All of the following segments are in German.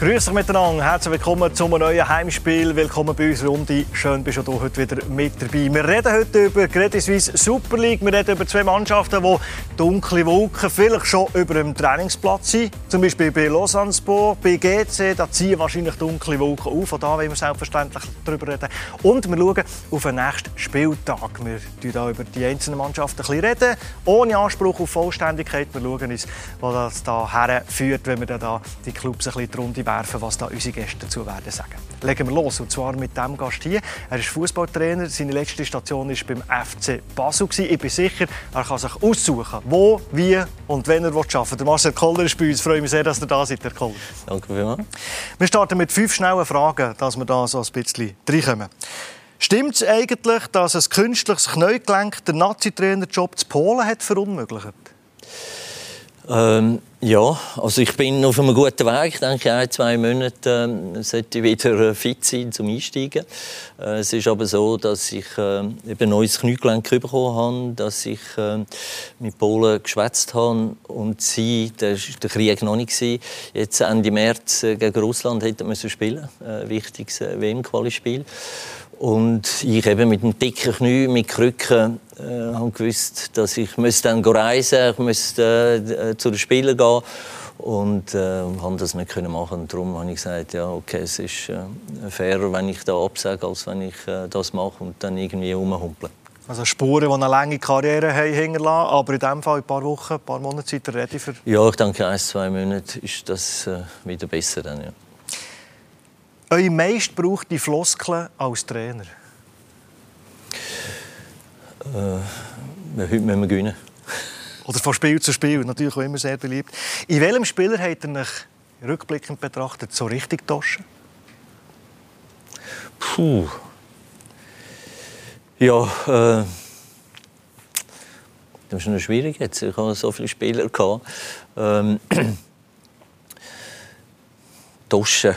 Grüß euch miteinander, herzlich willkommen zu einem neuen Heimspiel. Willkommen bei uns Runde. Schön, bist du heute wieder mit dabei. Wir reden heute über Credit Suisse Super League. Wir reden über zwei Mannschaften, die dunkle Wolken vielleicht schon über dem Trainingsplatz sind. Zum Beispiel bei Lausanne Sport, bei GC. Da ziehen wahrscheinlich dunkle Wolken auf. Auch da wollen wir selbstverständlich darüber reden. Und wir schauen auf den nächsten Spieltag. Wir reden hier über die einzelnen Mannschaften ein bisschen reden, ohne Anspruch auf Vollständigkeit. Wir schauen uns, wo das da herführt, wenn wir dann die Clubs ein bisschen die Runde werfen, was da unsere Gäste dazu werden sagen. Legen wir los, und zwar mit dem Gast hier. Er ist Fußballtrainer. Seine letzte Station war beim FC Basel. Ich bin sicher, er kann sich aussuchen, wo, wie und wenn er arbeiten will. Der Marcel Koller ist bei uns. Ich freue mich sehr, dass ihr da seid, Herr Koller. Danke vielmals. Wir starten mit fünf schnellen Fragen, dass wir da so ein bisschen reinkommen. Stimmt es eigentlich, dass ein künstliches Knäugelenk den Nazi-Trainerjob zu Polen hat verunmöglicht? Ähm, ja, also ich bin auf einem guten Weg. Ich denke, ein, zwei Monate äh, sollte ich wieder äh, fit sein zum Einsteigen. Äh, es ist aber so, dass ich äh, eben neues Kniegelenk bekommen habe, dass ich äh, mit Polen geschwätzt habe und sie, der, der Krieg noch nicht war. Jetzt Ende März äh, gegen Russland hätten wir spielen, äh, wichtiges WM-Quali-Spiel. Und ich eben mit einem dicken Knie, mit Krücken, äh, habe gewusst, dass ich müsste dann reisen, ich müsste äh, zu den Spielern gehen und äh, habe das nicht können machen. Und darum habe ich gesagt, ja, okay, es ist äh, fairer, wenn ich da absage, als wenn ich äh, das mache und dann irgendwie rumhumpel. Also Spuren, die eine lange Karriere haben hinterlassen, aber in diesem Fall ein paar Wochen, ein paar Monate Zeit ready für... Ja, ich denke, ein, zwei Monate ist das äh, wieder besser dann, ja. Eure meist braucht die Floskeln als Trainer? Äh, heute müssen wir gewinnen. Oder von Spiel zu Spiel, natürlich auch immer sehr beliebt. In welchem Spieler habt ihr euch rückblickend betrachtet so richtig getauscht? Puh. Ja, äh, das ist noch schwierig jetzt. Ich habe so viele Spieler gehabt. Ähm, Toschen.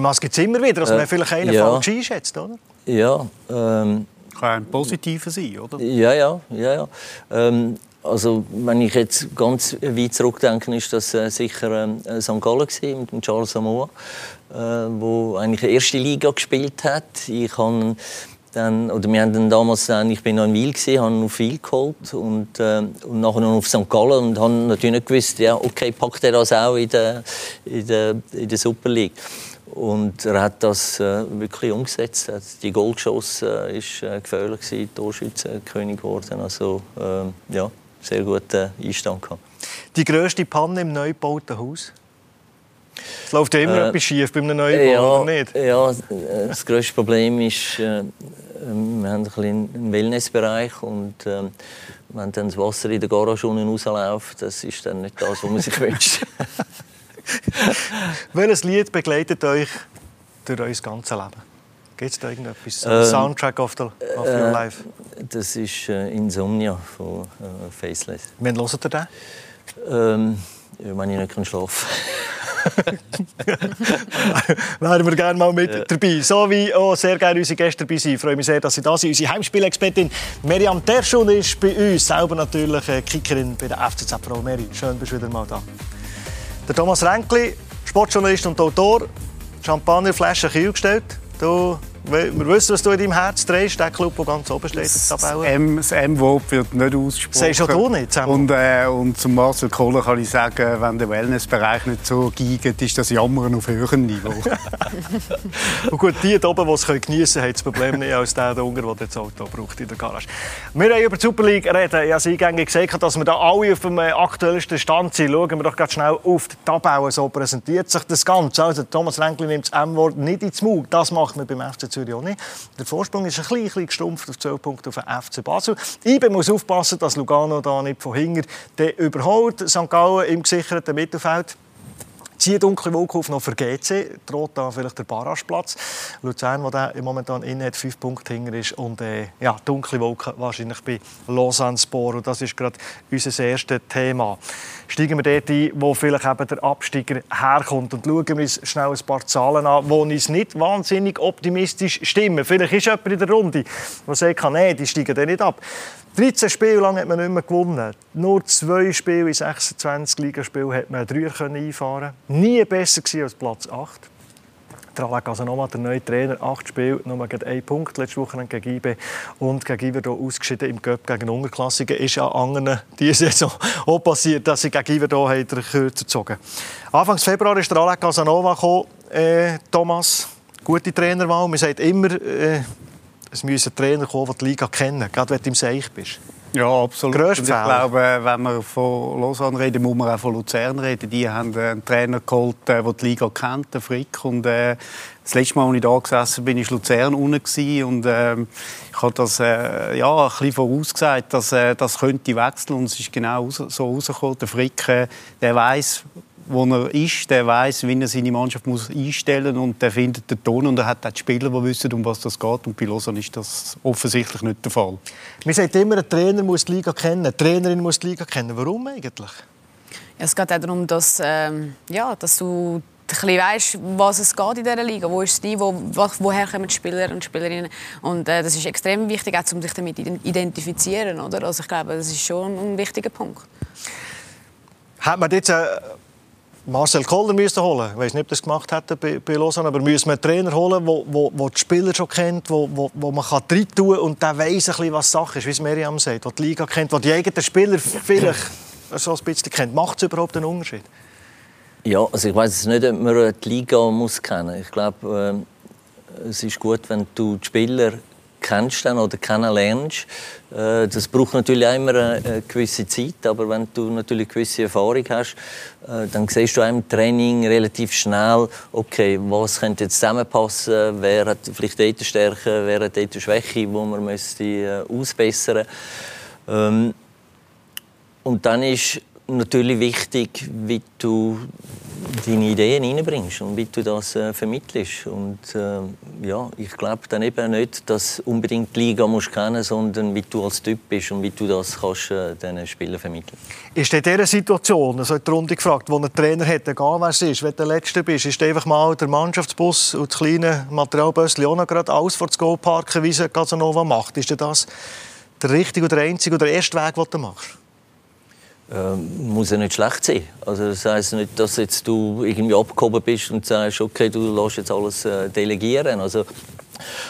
Maske gibt es immer wieder, dass man Äh, vielleicht einen ja. falsch einschätzt, oder? Ja, ähm, Kann ein positiver sein, oder? ja, ja, ja. ja. Ähm, also, wenn ich jetzt ganz weit zurückdenke, ist das äh, sicher ähm, äh, St. Gallen gewesen, mit dem Charles Samoa, äh, wo eigentlich die erste Liga gespielt hat. Ich habe dann, oder wir haben dann damals dann, ich bin noch in Wiel gewesen, habe noch viel geholt und, äh, und nachher noch auf St. Gallen und habe natürlich nicht gewusst, ja, okay, packt er das auch in der, in der, in der Super League. Und er hat das äh, wirklich umgesetzt. Er hat die Goal geschossen, äh, ist äh, gefährlich gewesen, Torschützenkönig geworden. Also ähm, ja, sehr guten Einstand gehabt. Die grösste Panne im neu gebauten Haus? Es läuft ja immer Äh, etwas schief bei einem Neubau, Ja, oder nicht? ja, äh, das grösste Problem ist, äh, wir haben ein bisschen einen Wellnessbereich und äh, wenn dann das Wasser in der Garage unten rausläuft, das ist dann nicht das, was man sich wünscht. Welches Lied begleitet euch durch euer ganzes Leben? Gibt es da irgendetwas? Ähm, Soundtrack of, the, of your äh, life? Das ist äh, Insomnia von äh, Faceless. Wann hört ihr den? Ähm, ja, wenn ich nicht kann schlafen Wären wir gerne mal mit dabei. So wie auch sehr gerne unsere Gäste dabei sind. Ich freue mich sehr, dass Sie da sind. Unsere Heimspielexpertin Miriam Terschun ist bei uns. Selber natürlich äh, Kickerin bei der FCZ Pro. Meri, schön, bist du wieder mal da. Der Thomas Renkli, Sportjournalist und Autor. Champagnerflasche Kiel gestellt. Du, wir wissen, was du in deinem Herz trägst. Der Club, der ganz oben steht. der Das Tabelle. M- das M-Wort wird nicht ausgesprochen. Sagst auch du nicht? Und, äh, und zum Marcel Kohler kann ich sagen, wenn der Wellnessbereich nicht so geigt, ist das Jammern auf höherem Niveau. Und gut, die hier oben, die es geniessen können, haben das Problem nicht als der da unten, der das Auto braucht in der Garage. Wir haben über die Super League reden. Ich habe eingängig gesagt, dass wir da alle auf dem äh, aktuellsten Stand sind. Schauen wir doch ganz schnell auf die Tabelle. So präsentiert sich das Ganze. Also, Thomas Renkli nimmt das M-Wort nicht ins Maul. Das macht man beim FC Zürich auch nicht. Der Vorsprung ist ein bisschen, bisschen gestumpft auf 12 Punkte auf den FC Basel. IBE muss aufpassen, dass Lugano da nicht von hinten überholt. St. Gallen im gesicherten Mittelfeld. Zieht dunkle Wolke auf noch für GC, droht da vielleicht der Barrageplatz. Luzern, der da momentan in hat, fünf Punkte hinter ist. Und äh, ja, dunkle Wolke wahrscheinlich bei Lausanne Sport. Und das ist gerade unser erstes Thema. Steigen wir dort ein, wo vielleicht eben der Absteiger herkommt. Und schauen wir uns schnell ein paar Zahlen an, die uns nicht wahnsinnig optimistisch stimmen. Vielleicht ist jemand in der Runde, der sagt, nee, die steigen dann nicht ab. 13 Spiele lang hat man nicht mehr gewonnen. Nur zwei Spiele in 26 Ligaspielen hat man drei einfahren Nie besser als Platz 8. Der Alec Casanova, der neue Trainer, acht Spiele, nur ein Punkt letzte Woche gegen IB und gegen Iverdo ausgeschieden im Cup gegen Unterklassigen. Ist ja anderen diese Saison auch passiert, dass sie gegen Iverdo den Kürzer gezogen Anfang Februar ist Alec Casanova gekommen, äh, Thomas. Gute Trainerwahl. Man sagt immer, äh, es müssen Trainer kommen, die die Liga kennen, gerade wenn du im Seich bist. Ja, absolut. Und ich glaube, wenn wir von Lausanne reden, muss man auch von Luzern reden. Die haben einen Trainer geholt, der die Liga kennt, den Frick. Und, äh, das letzte Mal, als ich da gesessen bin, war Luzern unten. Und äh, ich habe das äh, ja, ein bisschen vorausgesagt, dass äh, das könnte wechseln. Und es ist genau so rausgekommen. Der Frick, äh, der weiß, wo er ist, der weiß, wie er seine Mannschaft muss einstellen muss und der findet den Ton und er hat auch die Spieler, die wissen, um was das geht. Und bei Lausanne ist das offensichtlich nicht der Fall. Man sagt immer, ein Trainer muss die Liga kennen, eine Trainerin muss die Liga kennen. Warum eigentlich? Ja, es geht auch darum, dass, ähm, ja, dass du ein weißt, was es geht in dieser Liga. Wo ist das Niveau, woher kommen die Spieler und Spielerinnen. Und äh, das ist extrem wichtig, auch, um sich damit zu identifizieren. Oder? Also ich glaube, das ist schon ein wichtiger Punkt. Hat man jetzt... Äh Marcel Koller müssen holen. Ich weiß nicht, ob das gemacht hätte bei, bei Lausanne, aber müssen wir einen Trainer holen, der wo, wo, die Spieler schon kennt, wo, wo, wo man kann rein tun und der weiß ein bisschen, was Sache ist, wie es Miriam sagt, der die Liga kennt, der die eigenen Spieler vielleicht so ein bisschen kennt. Macht es überhaupt einen Unterschied? Ja, also ich weiß nicht, ob man die Liga muss kennen. Ich glaube, äh, es ist gut, wenn du die Spieler kennst dann oder kennenlernst. Äh, das braucht natürlich auch immer eine gewisse Zeit, aber wenn du natürlich eine gewisse Erfahrung hast, äh, dann siehst du auch im Training relativ schnell, okay, was könnte jetzt zusammenpassen, wer hat vielleicht dort Stärke, wer hat dort Schwäche, wo man müsste äh, ausbessern ähm, Und dann ist natürlich wichtig, wie du deine Ideen reinbringst und wie du das äh, vermittelst. Und äh, ja, ich glaube dann eben nicht, dass unbedingt die Liga musst kennen, sondern wie du als Typ bist und wie du das kannst äh, den Spielern vermitteln. Ist in dieser Situation, also die Runde gefragt, wo ein Trainer hat, egal wer es ist, wenn du der Letzte bist, ist einfach mal der Mannschaftsbus und das kleine Materialbösschen auch noch gerade alles vor das Goal parken, wie es Casanova macht? Ist das der richtige oder der einzige oder der erste Weg, den du machst? Ähm, muss ja nicht schlecht sein. Also das heisst nicht, dass jetzt du irgendwie abgehoben bist und sagst, okay, du lässt jetzt alles äh, delegieren. Also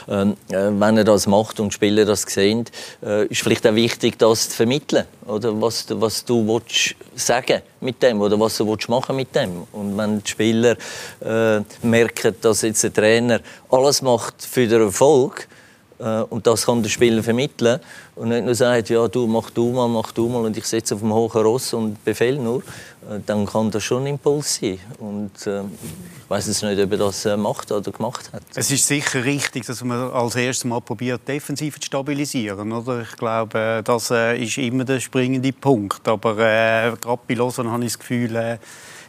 ähm, äh, wenn er das macht und die Spieler das sehen, äh, ist vielleicht auch wichtig, das zu vermitteln. Oder was, was du willst sagen mit dem oder was du willst machen mit dem. Und wenn die Spieler äh, merken, dass jetzt der Trainer alles macht für den Erfolg, äh, und das kann der Spieler vermitteln und nicht nur sagt, ja, du mach du mal, mach du mal und ich sitze auf dem hohen Ross und befehl nur, äh, dann kann das schon ein Impuls sein. Und äh, ich weiß jetzt nicht, ob er das äh, macht oder gemacht hat. Es ist sicher richtig, dass man als erstes mal probiert, defensiv zu stabilisieren. Oder? Ich glaube, das äh, ist immer der springende Punkt. Aber äh, gerade bei Lausanne habe ich das Gefühl,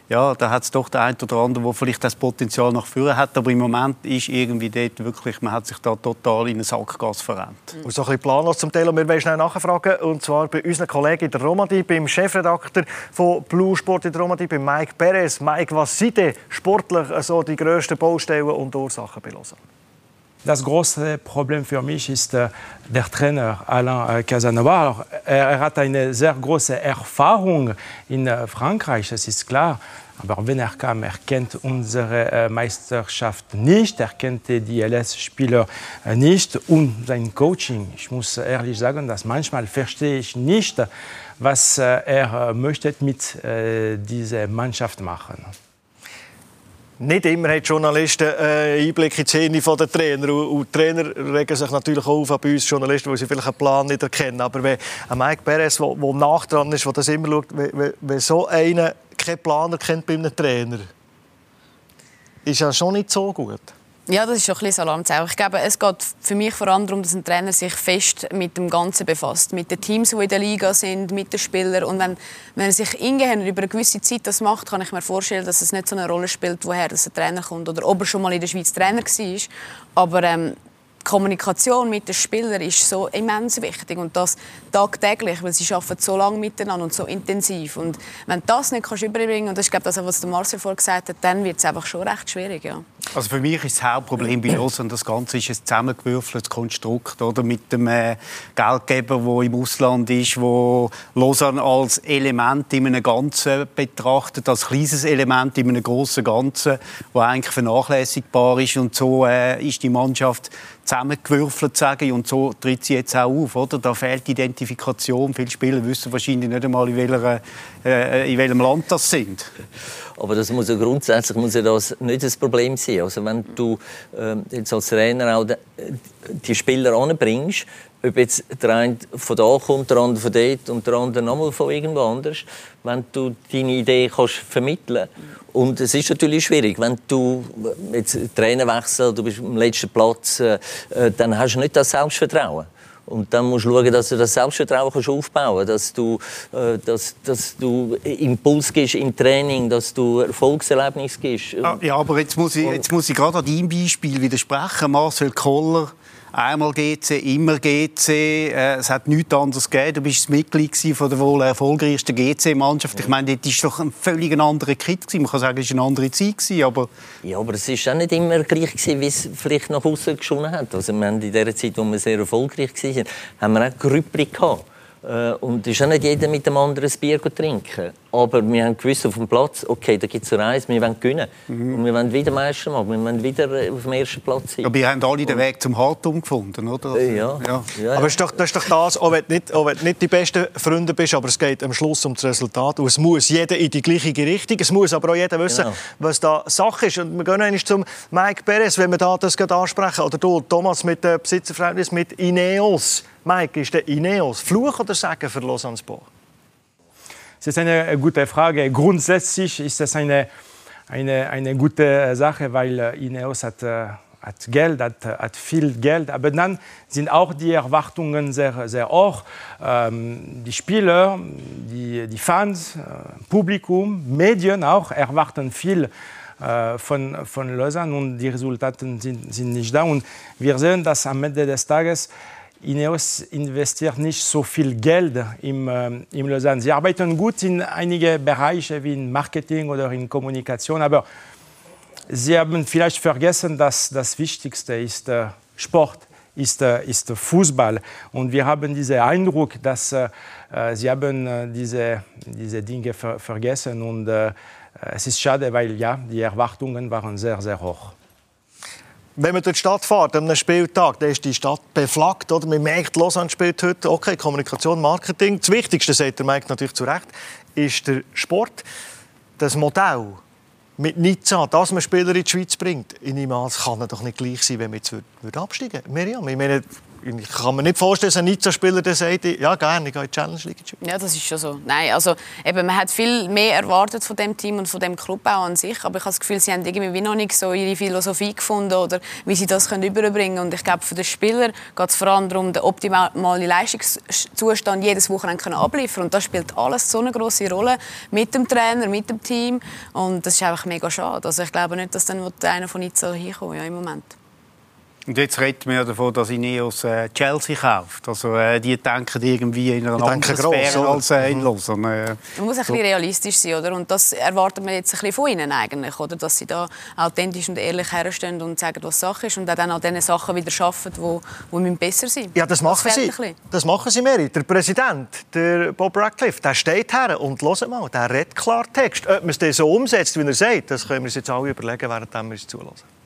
ja, da hat es doch der eine oder andere, der vielleicht das Potenzial nach vorne hat. Aber im Moment ist irgendwie dort wirklich, man hat sich da total in einen Sackgas verrennt. Mhm. Und so ein bisschen planlos zum Teil. Und wir wollen schnell nachfragen. Und zwar bei unseren Kollegen der Romandie, beim Chefredakteur von Blue Sport in der Romandie, bei Mike Perez. Mike, was sind denn sportlich also die grössten Baustellen und Ursachen bei Lausanne? Das große Problem für mich ist äh, der Trainer Alain äh, Casanova. Er hat eine sehr große Erfahrung in äh, Frankreich, das ist klar. Aber wenn er kam, er kennt unsere Meisterschaft nicht, er kennt die LS-Spieler nicht und sein Coaching. Ich muss ehrlich sagen, dass manchmal verstehe ich nicht, was er möchte mit dieser Mannschaft machen. Nicht immer haben Journalisten äh, in die Szene der Trainer. Und, die Trainer regen sich natürlich auch auf bei Journalisten, weil sie vielleicht einen Plan nicht erkennen. Aber wenn Mike Perez, der nach dran ist, der das immer schaut, wenn, wenn so einer keinen Plan erkennt bei einem Trainer, ist ja schon nicht so gut. Ja, das ist schon ein bisschen Alarmzeichen. Ich glaube, es geht für mich vor allem darum, dass ein Trainer sich fest mit dem Ganzen befasst. Mit den Teams, die in der Liga sind, mit den Spielern. Und wenn, wenn er sich ingehend über eine gewisse Zeit das macht, kann ich mir vorstellen, dass es nicht so eine Rolle spielt, woher das ein Trainer kommt oder ob er schon mal in der Schweiz Trainer war. Aber ähm, Kommunikation mit den Spielern ist so immens wichtig und das tagtäglich, weil sie arbeiten so lange miteinander und so intensiv. Und wenn du das nicht kannst überbringen und das ist glaube das, was der Marcel vorhin gesagt hat, dann wird es einfach schon recht schwierig. Ja. Also für mich ist das Hauptproblem bei Lausanne, das Ganze ist ein zusammengewürfeltes Konstrukt oder mit dem äh, Geldgeber, der im Ausland ist, wo Lausanne als Element in einem Ganzen betrachtet, als kleines Element in einem großen Ganzen, wo eigentlich vernachlässigbar ist und so äh, ist die Mannschaft zusammengewürfelt, sage ich, und so tritt sie jetzt auch auf. Oder? Da fehlt die Identifikation. Viele Spieler wissen wahrscheinlich nicht einmal, in, welcher, äh, in welchem Land das sind. Aber das muss ja grundsätzlich muss ja das nicht das Problem sein. Also wenn du äh, jetzt als Trainer auch die Spieler anbringst, ob jetzt der eine von da kommt, der andere von dort und der andere nochmal von irgendwo anders, wenn du deine Idee kannst vermitteln und es ist natürlich schwierig, wenn du jetzt Trainer wechselst, du bist am letzten Platz, äh, äh, dann hast du nicht das Selbstvertrauen. Und dann musst du schauen, dass du das Selbstvertrauen kannst aufbauen kannst, dass du, äh, dass, dass du Impuls gibst im Training, dass du Erfolgserlebnis gibst. Ah, ja, aber jetzt muss ich, jetzt muss ich gerade an deinem Beispiel widersprechen. Marcel Koller Einmal GC, immer GC. Äh, es hat nichts anderes gegeben. Du bist Mitglied von der wohl erfolgreichsten GC-Mannschaft. Ich meine, das war doch ein völlig anderer Kit. Man kann sagen, es war eine andere Zeit. Aber ja, aber es war auch nicht immer gleich, wie es vielleicht nach außen geschonen hat. Also, wir haben in der Zeit, wo wir sehr erfolgreich waren, haben wir auch Grüppli gehabt. Äh, und es ist auch nicht jeder mit dem anderen ein Bier trinken. Aber wir haben gewusst auf dem Platz, okay, da gibt es eine Reise, wir wollen gewinnen. Mhm. Und wir wollen wieder Meister machen, wir wollen wieder auf dem ersten Platz sein. Aber wir haben alle den Weg zum Hartum gefunden, oder? Äh, ja. ja. ja. Aber ist doch, das ist doch das, auch wenn, du nicht, auch wenn du nicht die besten Freunde bist, aber es geht am Schluss um das Resultat. Und es muss jeder in die gleiche Richtung, es muss aber auch jeder wissen, genau. was da Sache ist. Und wir gehen eigentlich zum Mike Perez, wenn wir da das ansprechen. Oder du, Thomas, mit dem Besitzerverhältnis mit Ineos. Mike, ist der Ineos Fluch oder Segen für Lausanne Sport? Das ist eine gute Frage. Grundsätzlich ist das eine, eine, eine gute Sache, weil äh, Ineos hat, äh, hat Geld, hat, hat viel Geld. Aber dann sind auch die Erwartungen sehr, sehr hoch. Ähm, die Spieler, die, die Fans, äh, Publikum, Medien auch erwarten viel von, von Lausanne und die Resultate sind, sind nicht da. Und wir sehen, dass am Ende des Tages Ineos investiert nicht so viel Geld im, äh, im Lausanne. Sie arbeiten gut in einigen Bereichen wie in Marketing oder in Kommunikation, aber sie haben vielleicht vergessen, dass das Wichtigste ist äh, Sport, ist, äh, ist Fußball. Und wir haben diesen Eindruck, dass äh, äh sie haben diese, diese Dinge ver vergessen und es ist schade, weil ja, die Erwartungen waren sehr, sehr hoch wenn man durch die Stadt fährt, an einem Spieltag, dann ist die Stadt beflaggt. Oder? Man merkt, Lausanne spielt heute, okay, Kommunikation, Marketing. Das Wichtigste, sagt der Mike natürlich zu Recht, ist der Sport. Das Modell mit Nizza, dass man Spieler in die Schweiz bringt, in niemals kann doch nicht gleich sein, wenn wir jetzt absteigen würden. Miriam, ich meine, ich kann mir nicht vorstellen, dass ein Nizza-Spieler sagt, ja gerne, ich gehe in die Challenge League. Ja, das ist schon so. Nein, also eben, man hat viel mehr erwartet von dem Team und von dem Club auch an sich, aber ich habe das Gefühl, sie haben irgendwie noch nicht so ihre Philosophie gefunden oder wie sie das können überbringen können. Und ich glaube, für den Spieler geht es vor allem darum, den optimalen Leistungszustand jedes Wochenende abliefern und das spielt alles so eine große Rolle mit dem Trainer, mit dem Team und das ist einfach mega schade. Also ich glaube nicht, dass dann einer von Nizza hinkommt ja, im Moment. Und jetzt redet man davon, dass Ineos äh, Chelsea kauft. Also äh, die denken irgendwie in einer die anderen Sphäre als äh, in Lausanne. Äh, man muss ein bisschen realistisch sein, oder? Und das erwartet man jetzt ein bisschen von ihnen eigentlich, oder? Dass sie da authentisch und ehrlich herstehen und sagen, was Sache ist und dann auch diese Sachen wieder schaffen, wo, wo besser sein Ja, das machen das sie. Das machen sie, Mary. Der Präsident, der Bob Radcliffe, der steht her und hört mal, der redet Klartext. Ob man es so umsetzt, wie er sagt, das können wir uns jetzt alle überlegen, während wir es zulassen.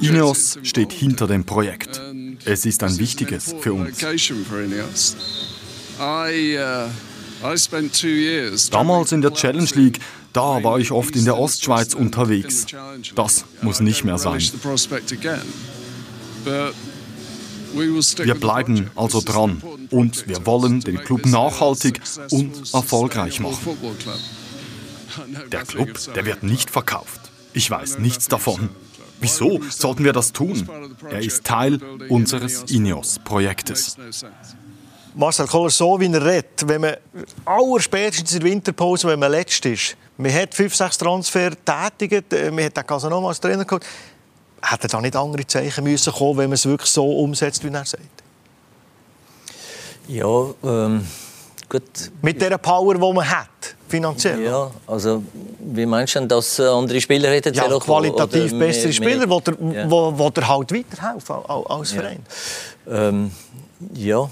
Ineos steht hinter dem Projekt. Es ist ein wichtiges für uns. Damals in der Challenge League, da war ich oft in der Ostschweiz unterwegs. Das muss nicht mehr sein. Wir bleiben also dran und wir wollen den Club nachhaltig und erfolgreich machen. Der Club, der wird nicht verkauft. Ich weiß nichts davon. Wieso sollten wir das tun? Er ist Teil unseres Ineos-Projektes. Marcel Koller, so wie er redet, wenn man aller spätestens in der Winterpause, wenn man letzt ist, man hat fünf, sechs Transfer tätigt, äh, man hat den Casanova als Trainer gehabt, hätte da nicht andere Zeichen müssen kommen, wenn man es wirklich so umsetzt, wie er sagt? Ja, ähm, gut. Mit der Power, die man hat, finanziell? Ja, also wie meinst du denn, dass äh, andere Spieler hätten ja, qualitativ bessere Spieler, die dir, ja. wo, wo dir halt weiterhelfen als Verein? Ja. Ähm, ja.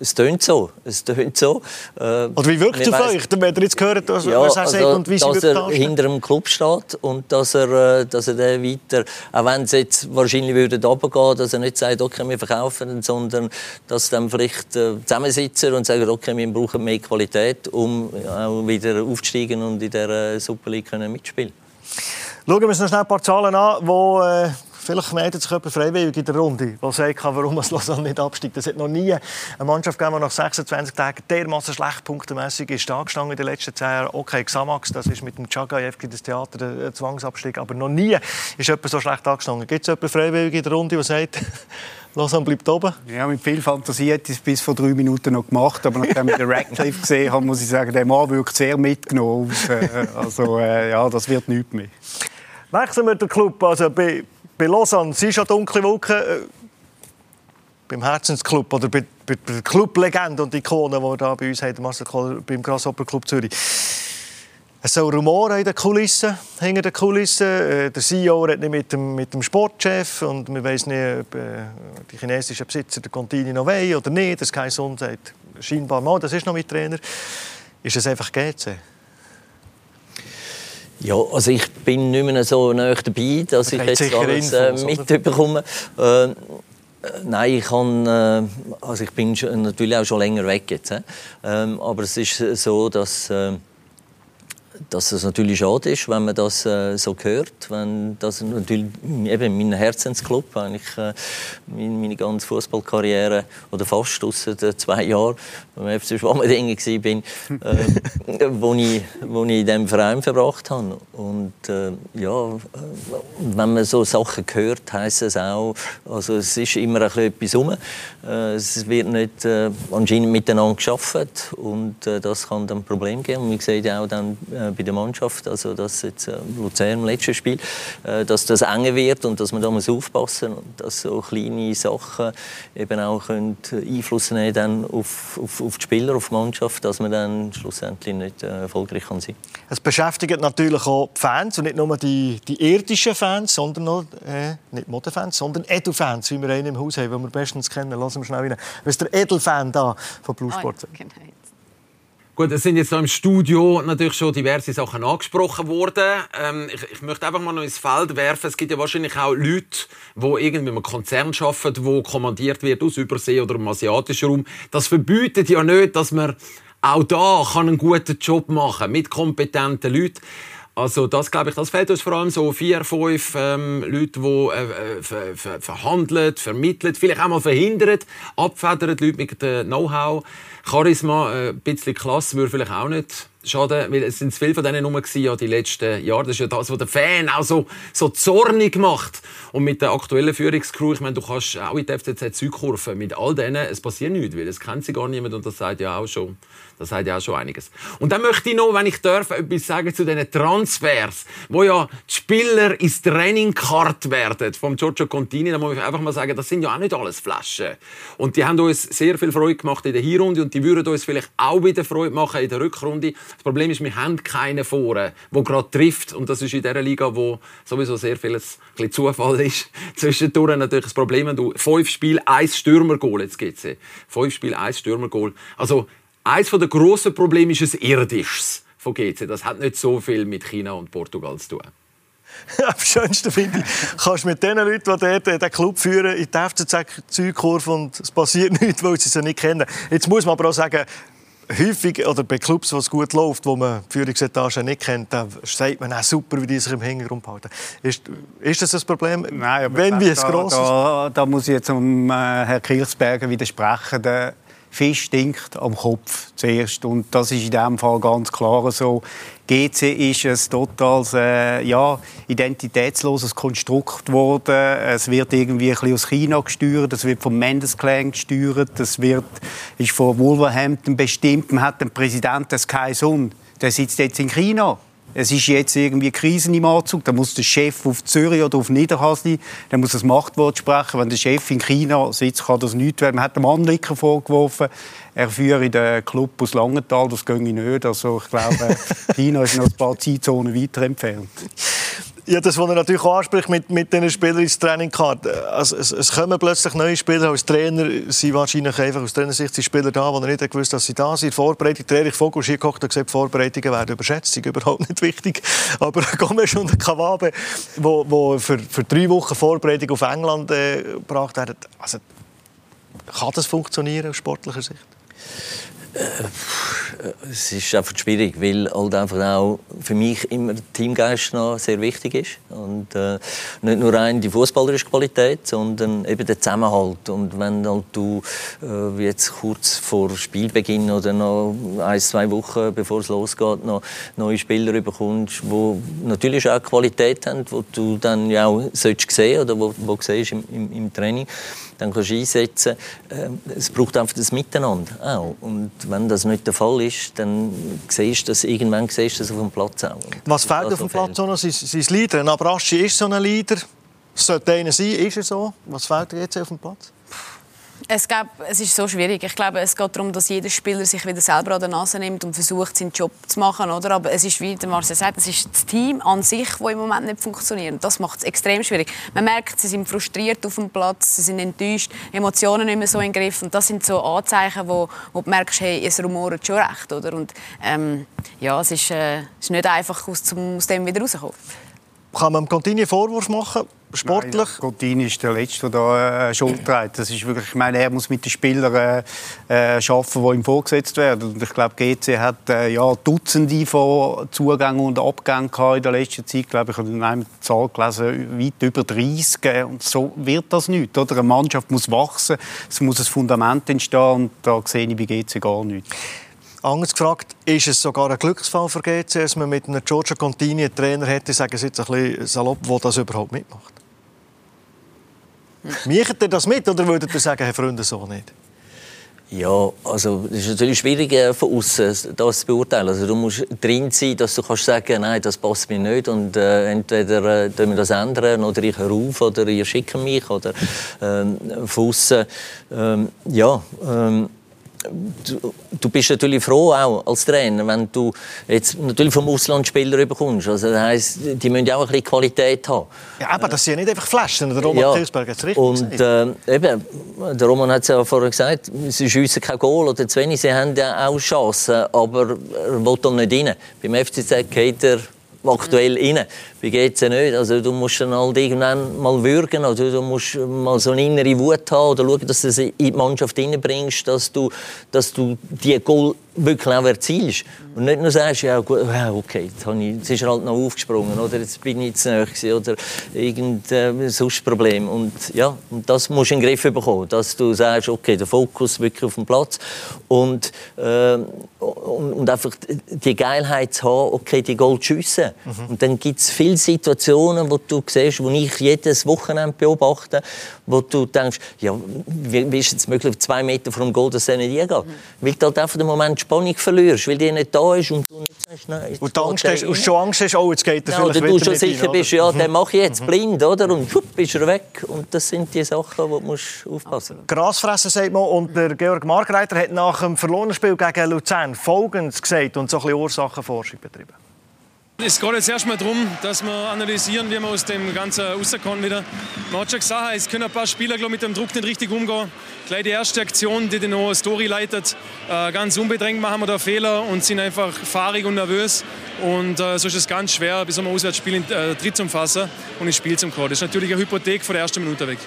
Es tönt so. Es tönt so. Äh, Oder wie wirkt es auf euch, wenn ihr jetzt gehört, was, ja, was er sagt also, und wie Dass er hinter dem Club steht und dass er, äh, dass er den weiter, auch wenn es jetzt wahrscheinlich würde runtergehen, dass er nicht sagt, okay, wir verkaufen sondern dass dann vielleicht äh, zusammensitzen und sagen, okay, wir brauchen mehr Qualität, um auch wieder aufzusteigen und in dieser Super League mitspielen Schauen wir uns noch schnell ein paar Zahlen an, die äh, Vielleicht meldet sich jemand freiwillig in der Runde, der sagt, warum es Lausanne nicht absteigt. Es hat noch nie eine Mannschaft gegeben, die nach 26 Tagen dermaßen schlecht punktemässig ist angestanden in den letzten zehn Jahren. Okay, Xamax, das ist mit dem Chagayevki das Theater, der Zwangsabstieg. Aber noch nie ist jemand so schlecht angestanden. Gibt es jemanden freiwillig in der Runde, der sagt, Lausanne bleibt oben? Ja, mit viel Fantasie hätte ich es bis vor drei Minuten noch gemacht. Aber nachdem ich den Radcliffe gesehen habe, muss ich sagen, der Mann wirkt sehr mitgenommen. Äh, also, äh, ja, das wird nichts mehr. Wechseln wir den Club. Also bei bei Lausanne sind schon dunkle Wolken. Äh, beim Herzensclub oder bei, bei, bei der Clublegende und Ikone, die wir hier bei uns haben, Marcel Koller, beim Grasshopper Club Zürich. Es soll Rumoren in den Kulissen, hinter den Kulissen. Äh, der CEO redet nicht mit dem, mit dem Sportchef und wir wissen nicht, ob äh, die chinesischen Besitzer den Contini noch wollen oder nicht. Das kein Sohn sagt scheinbar mal, das ist noch mit Trainer. Ist es einfach GC? Ja, also ich bin nicht mehr so nah dabei, dass ich jetzt alles äh, mitbekomme. Äh, Nein, ich, kann, äh, also ich bin natürlich auch schon länger weg jetzt. Ähm, aber es ist so, dass äh, dass es natürlich schade ist, wenn man das äh, so hört, wenn das natürlich eben mein Herzensclub, eigentlich äh, meine, meine ganze Fußballkarriere oder fast außer zwei Jahren, beim FC Schwammerdingen war, bin, äh, wo ich wo ich in diesem Verein verbracht habe. Und äh, ja, wenn man so Sachen hört, heisst es auch, also es ist immer ein etwas rum. Äh, es wird nicht äh, anscheinend miteinander geschafft und äh, das kann dann ein Problem geben. Und sieht ja auch dann bei der Mannschaft, also dass jetzt äh, Luzern im letzten Spiel, äh, dass das enger wird und dass man da muss aufpassen und dass so kleine Sachen eben auch können Einfluss nehmen dann auf, auf, auf die Spieler, auf die Mannschaft, dass man dann schlussendlich nicht äh, erfolgreich kann sein. Es beschäftigt natürlich auch die Fans und nicht nur die, die irdischen Fans, sondern auch äh, nicht Modefans, sondern Edu-Fans, wie wir einen im Haus haben, den wir bestens kennen. Lassen wir schnell rein. Was ist der Edelfan da von Blue Sport? Oh, okay. Gut, es sind jetzt im Studio natürlich schon diverse Sachen angesprochen worden. Ähm, ich, ich, möchte einfach mal noch ins Feld werfen. Es gibt ja wahrscheinlich auch Leute, die irgendwie einem Konzern arbeiten, wo kommandiert wird aus Übersee oder im asiatischen Raum. Das verbietet ja nicht, dass man auch da kann einen guten Job machen mit kompetenten Leuten. Also das glaube ich, das fehlt uns vor allem so vier, fünf ähm, Leute, die äh, äh ver ver verhandeln, vermitteln, vielleicht auch mal verhindern, abfedern, Leute mit äh, Know-how. Charisma, äh, ein bisschen Klasse würde vielleicht auch nicht schaden, weil es sind zu viele von denen rum ja, die letzten Jahre. Das ist ja das, was der Fan auch so, so zornig macht. Und mit der aktuellen Führungscrew, ich meine, du kannst auch in der FCZ Südkurve, mit all denen, es passiert nichts, weil es kennt sie gar niemand und das sagt ja auch schon, das sagt ja auch schon einiges. Und dann möchte ich noch, wenn ich darf, etwas sagen zu diesen Transfers, wo ja die Spieler ins Training kart werden vom Giorgio Contini. Da muss ich einfach mal sagen, das sind ja auch nicht alles Flaschen. Und die haben uns sehr viel Freude gemacht in der Hinrunde und die würden uns vielleicht auch wieder Freude machen in der Rückrunde. Das Problem ist, wir haben keinen vorne, der gerade trifft. Und das ist in dieser Liga, wo sowieso sehr vieles ein Zufall ist. Zwischendurch natürlich das Problem, wenn du fünf Spiele, ein Stürmergoal, jetzt geht's. Fünf Spiele, ein Stürmergoal. Also, eines der grossen Probleme ist ein irdisches von GC. Das hat nicht so viel mit China und Portugal zu tun. Am schönsten finde ich, kannst mit den Leuten, die dort den Club führen, in die FCZ-Zeugkurve und es passiert nichts, weil sie sie nicht kennen. Jetzt muss man aber auch sagen, häufig, oder bei Clubs, wo es gut läuft, wo man die Führungsetage nicht kennt, da sagt man, auch super, wie die sich im Hintergrund halten. Ist, ist das ein Problem? Nein, aber Wenn, wie es gross da, da, muss ich jetzt um äh, Herrn Kirchsberger widersprechen. Der Fisch stinkt am Kopf zuerst. Und das ist in diesem Fall ganz klar so. GC ist ein total äh, ja, identitätsloses Konstrukt geworden. Es wird irgendwie ein aus China gesteuert, es wird vom Mendes Clan gesteuert, es wird, ist von Wolverhampton bestimmt. Man hat den Präsidenten Sky Sun, der sitzt jetzt in China. Es ist jetzt irgendwie Krisen im Anzug, dann muss der Chef auf Zürich oder auf Niederhasli, dann muss das Machtwort sprechen. Wenn der Chef in China sitzt, kann das nicht werden. Man hat dem Anlicker vorgeworfen, er führe den Club aus Langenthal, das ginge nicht. Also ich glaube, China ist noch ein paar Zeitzonen weiter entfernt. Ja, das, was er natürlich auch anspricht mit, mit diesen Spielern ins Training gehabt. Also, es, es kommen plötzlich neue Spieler. Als Trainer sind wahrscheinlich einfach aus Trainersicht die Spieler da, die er nicht gewusst dass sie da sind. Vorbereitung, Erich Vogel ist hier gekocht und gesagt, Vorbereitungen werden überschätzt, sind überhaupt nicht wichtig. Aber Gomes und Kawabe, die wo, wo für, für drei Wochen Vorbereitung auf England äh, gebracht werden, also, kann das funktionieren aus sportlicher Sicht? Äh, es ist einfach schwierig, weil halt einfach auch für mich immer Teamgeist noch sehr wichtig ist. Und äh, nicht nur rein die fußballerische Qualität, sondern eben der Zusammenhalt. Und wenn halt du äh, jetzt kurz vor Spielbeginn oder noch ein zwei Wochen bevor es losgeht noch neue Spieler bekommst, wo natürlich auch Qualität haben, wo du dann ja auch sehen oder wo, wo siehst im, im, im Training dann kannst du einsetzen. Ähm, es braucht einfach das Miteinander auch. Und wenn das nicht der Fall ist, dann siehst du das, irgendwann siehst du das auf dem Platz auch. Was fehlt auf dem Platz noch? Sein, sein Leader. Ein Abraschi ist so ein Leader. Sollte einer sein, ist er so. Was fehlt jetzt auf dem Platz? Es, gab, es ist so schwierig. Ich glaube, es geht darum, dass jeder Spieler sich wieder selber an der Nase nimmt und versucht, seinen Job zu machen. Oder? Aber es ist, wie Marcel sagt, es ist das Team an sich, das im Moment nicht funktioniert. Das macht es extrem schwierig. Man merkt, sie sind frustriert auf dem Platz, sie sind enttäuscht, Emotionen nicht mehr so den Griff. Und das sind so Anzeichen, wo, wo du merkst, hey, es rumort schon recht. Oder? Und, ähm, ja, es ist, äh, ist nicht einfach, aus, aus dem wieder rauszukommen. Kann man Contini Vorwurf machen? Sportlich? Nein, Contini ist der Letzte, der da äh, Schuld trägt. Das ist wirklich, ich meine, er muss mit den Spielern äh, äh, arbeiten, die ihm vorgesetzt werden. Und ich glaube, GC hat äh, ja, Dutzende von Zugängen und Abgängen in der letzten Zeit. Ich glaube, ich habe in einer Zahl gelesen, weit über 30. Und so wird das nicht. Oder? Eine Mannschaft muss wachsen, es muss ein Fundament entstehen und da sehe ich bei GC gar nichts. Anders gefragt, ist es sogar ein Glücksfall für GC, dass man mit einem Giorgio Contini einen Trainer hätte, sagen Sie jetzt ein bisschen salopp, der das überhaupt mitmacht? Miecht ihr das mit oder würdet ihr sagen, Herr Freunde, so nicht? Ja, also es ist natürlich schwierig äh, von außen das zu beurteilen. Also du musst drin sein, dass du kannst sagen, nein, das passt mir nicht und äh, entweder äh, wir das ändern oder ich höre auf oder ihr schickt mich oder ähm, von außen. Ähm, ja. Ähm, du, du, bist natürlich froh auch als Trainer, wenn du jetzt natürlich vom Ausland Spieler bekommst. Also das heisst, die müssen ja auch ein bisschen Qualität haben. Ja, aber das sind ja nicht einfach Flaschen. Der Roman ja. Kirchberg hat es richtig Und äh, eben, der Roman hat es ja vorher gesagt, sie schiessen kein Goal oder zu wenig. Sie haben ja auch Chancen, aber er will dann nicht rein. Beim FCZ geht er aktuell rein. Wie geht es nicht? Also, du musst dann halt irgendwann mal würgen, also, du musst mal so eine innere Wut haben oder schauen, dass du es in die Mannschaft reinbringst, dass du, dass du die Goal wirklich auch erzielst. Und nicht nur sagst, ja, gut, okay, jetzt, ist er halt noch aufgesprungen oder jetzt bin ich zu nahe oder irgendein äh, sonst Problem. Und, ja, und das musst du in den Griff bekommen, dass du sagst, okay, der Fokus wirklich auf dem Platz und, äh, und, und, einfach die Geilheit zu haben, okay, die Goal zu schiessen. Mhm. Und dann gibt es viele Situationen, wo du siehst, wo ich jedes Wochenende beobachte, wo du denkst, ja, wie, wie ist es möglich, zwei Meter vom Goal, dass er nicht hingeht? Mhm. Weil du halt einfach den Moment Spannung verlierst, weil die nicht da ist und du nicht sagst, nein, Und du Angst hast, schon Angst hast, oh, jetzt geht er ja, vielleicht oder du schon sicher rein, bist, ja, mhm. den mache ich jetzt mhm. blind, oder? Und schupp, bist er weg. Und das sind die Sachen, wo du musst aufpassen musst. Grasfressen, sagt man. Und der Georg Margreiter hat nach dem verlorenen Spiel gegen Luzern Folgendes gesagt und so ein bisschen Ursachenforschung betrieben. Es geht jetzt erstmal darum, dass wir analysieren, wie wir aus dem Ganzen rauskommen wieder. Man hat schon gesagt, es können ein paar Spieler glaub, mit dem Druck nicht richtig umgehen. Gleich die erste Aktion, die die noch Story leitet, äh, ganz unbedrängt machen wir da Fehler und sind einfach fahrig und nervös. Und äh, so ist es ganz schwer, bis ein Auswärtsspiel in äh, Tritt zum Fassen und ins Spiel zum kommen. Das ist natürlich eine Hypothek von der ersten Minute weg.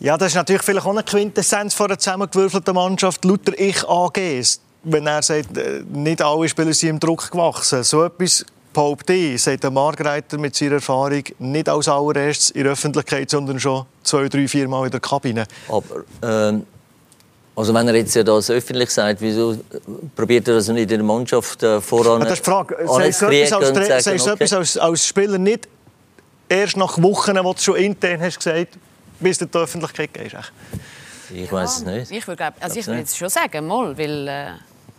Ja, das ist natürlich vielleicht auch eine Quintessenz von einer zusammengewürfelten Mannschaft. Luther Ich AGs wenn er sagt, äh, nicht alle Spieler sind im Druck gewachsen. So etwas behaupte ich, sagt der Margreiter mit seiner Erfahrung nicht als allererstes in der Öffentlichkeit, sondern schon zwei, drei, vier Mal in der Kabine. Aber ähm, also wenn er jetzt ja das öffentlich sagt, wieso probiert er das nicht in der Mannschaft äh, voran? Ja, das ist die Frage. Sagst du etwas, als, sagen, okay. etwas als, als, Spieler nicht erst nach Wochen, wo du schon intern hast gesagt, bis du in die Öffentlichkeit gehst? Ich weiß es nicht. Ich würde, also ich würde jetzt schon sagen, mal, weil... Äh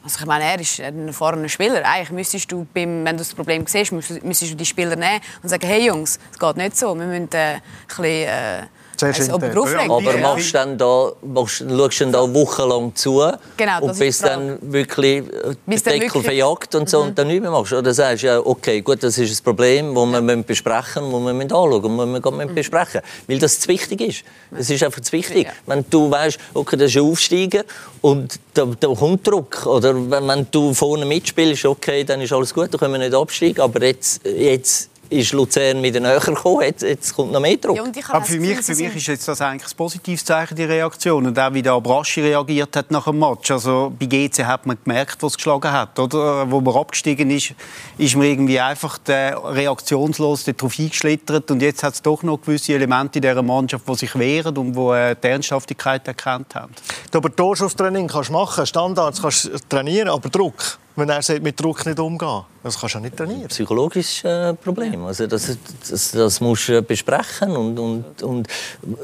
Also ich meine, er ist ein erfahrener Spieler. Eigentlich müsstest du, beim, wenn du das Problem siehst, müsstest du die Spieler nehmen und sagen, hey Jungs, es geht nicht so, wir müssen äh, ein bisschen... Äh, also, aber machst dann da, machst, schaust du dann da wochenlang zu genau, und bist dann wirklich bis Deckel wirklich... verjagt und so mhm. und dann nicht mehr machst? Oder sagst du, ja, okay, gut, das ist ein Problem, das wir ja. besprechen müssen, das wir anschauen müssen, das wir mhm. besprechen Weil das zu wichtig ist. Es ist einfach zu wichtig. Ja. Wenn du weißt, okay, das ist ein Aufsteiger und da, da kommt Druck. Oder wenn, wenn du vorne mitspielst, okay, dann ist alles gut, dann können wir nicht absteigen, aber jetzt, jetzt ist Luzern wieder näher gekommen. Jetzt, jetzt kommt noch mehr Druck. Ja, Aber für mich, für mich ist jetzt das eigentlich ein positives Zeichen, die Reaktion. Und auch wie der Abraschi reagiert hat nach dem Match. Also bei GC hat man gemerkt, was es geschlagen hat. Oder? Wo man abgestiegen ist, ist man irgendwie einfach reaktionslos darauf eingeschlittert. Und jetzt hat es doch noch gewisse Elemente in dieser Mannschaft, die sich wehren und die äh, die Ernsthaftigkeit erkannt haben. Aber Torschusstraining kannst du machen, Standards kannst du trainieren, aber Druck, wenn er sagt, mit Druck nicht umgehen das kannst du ja nicht trainieren. Psychologisches äh, Problem. Also das, das, das musst du besprechen und, und, und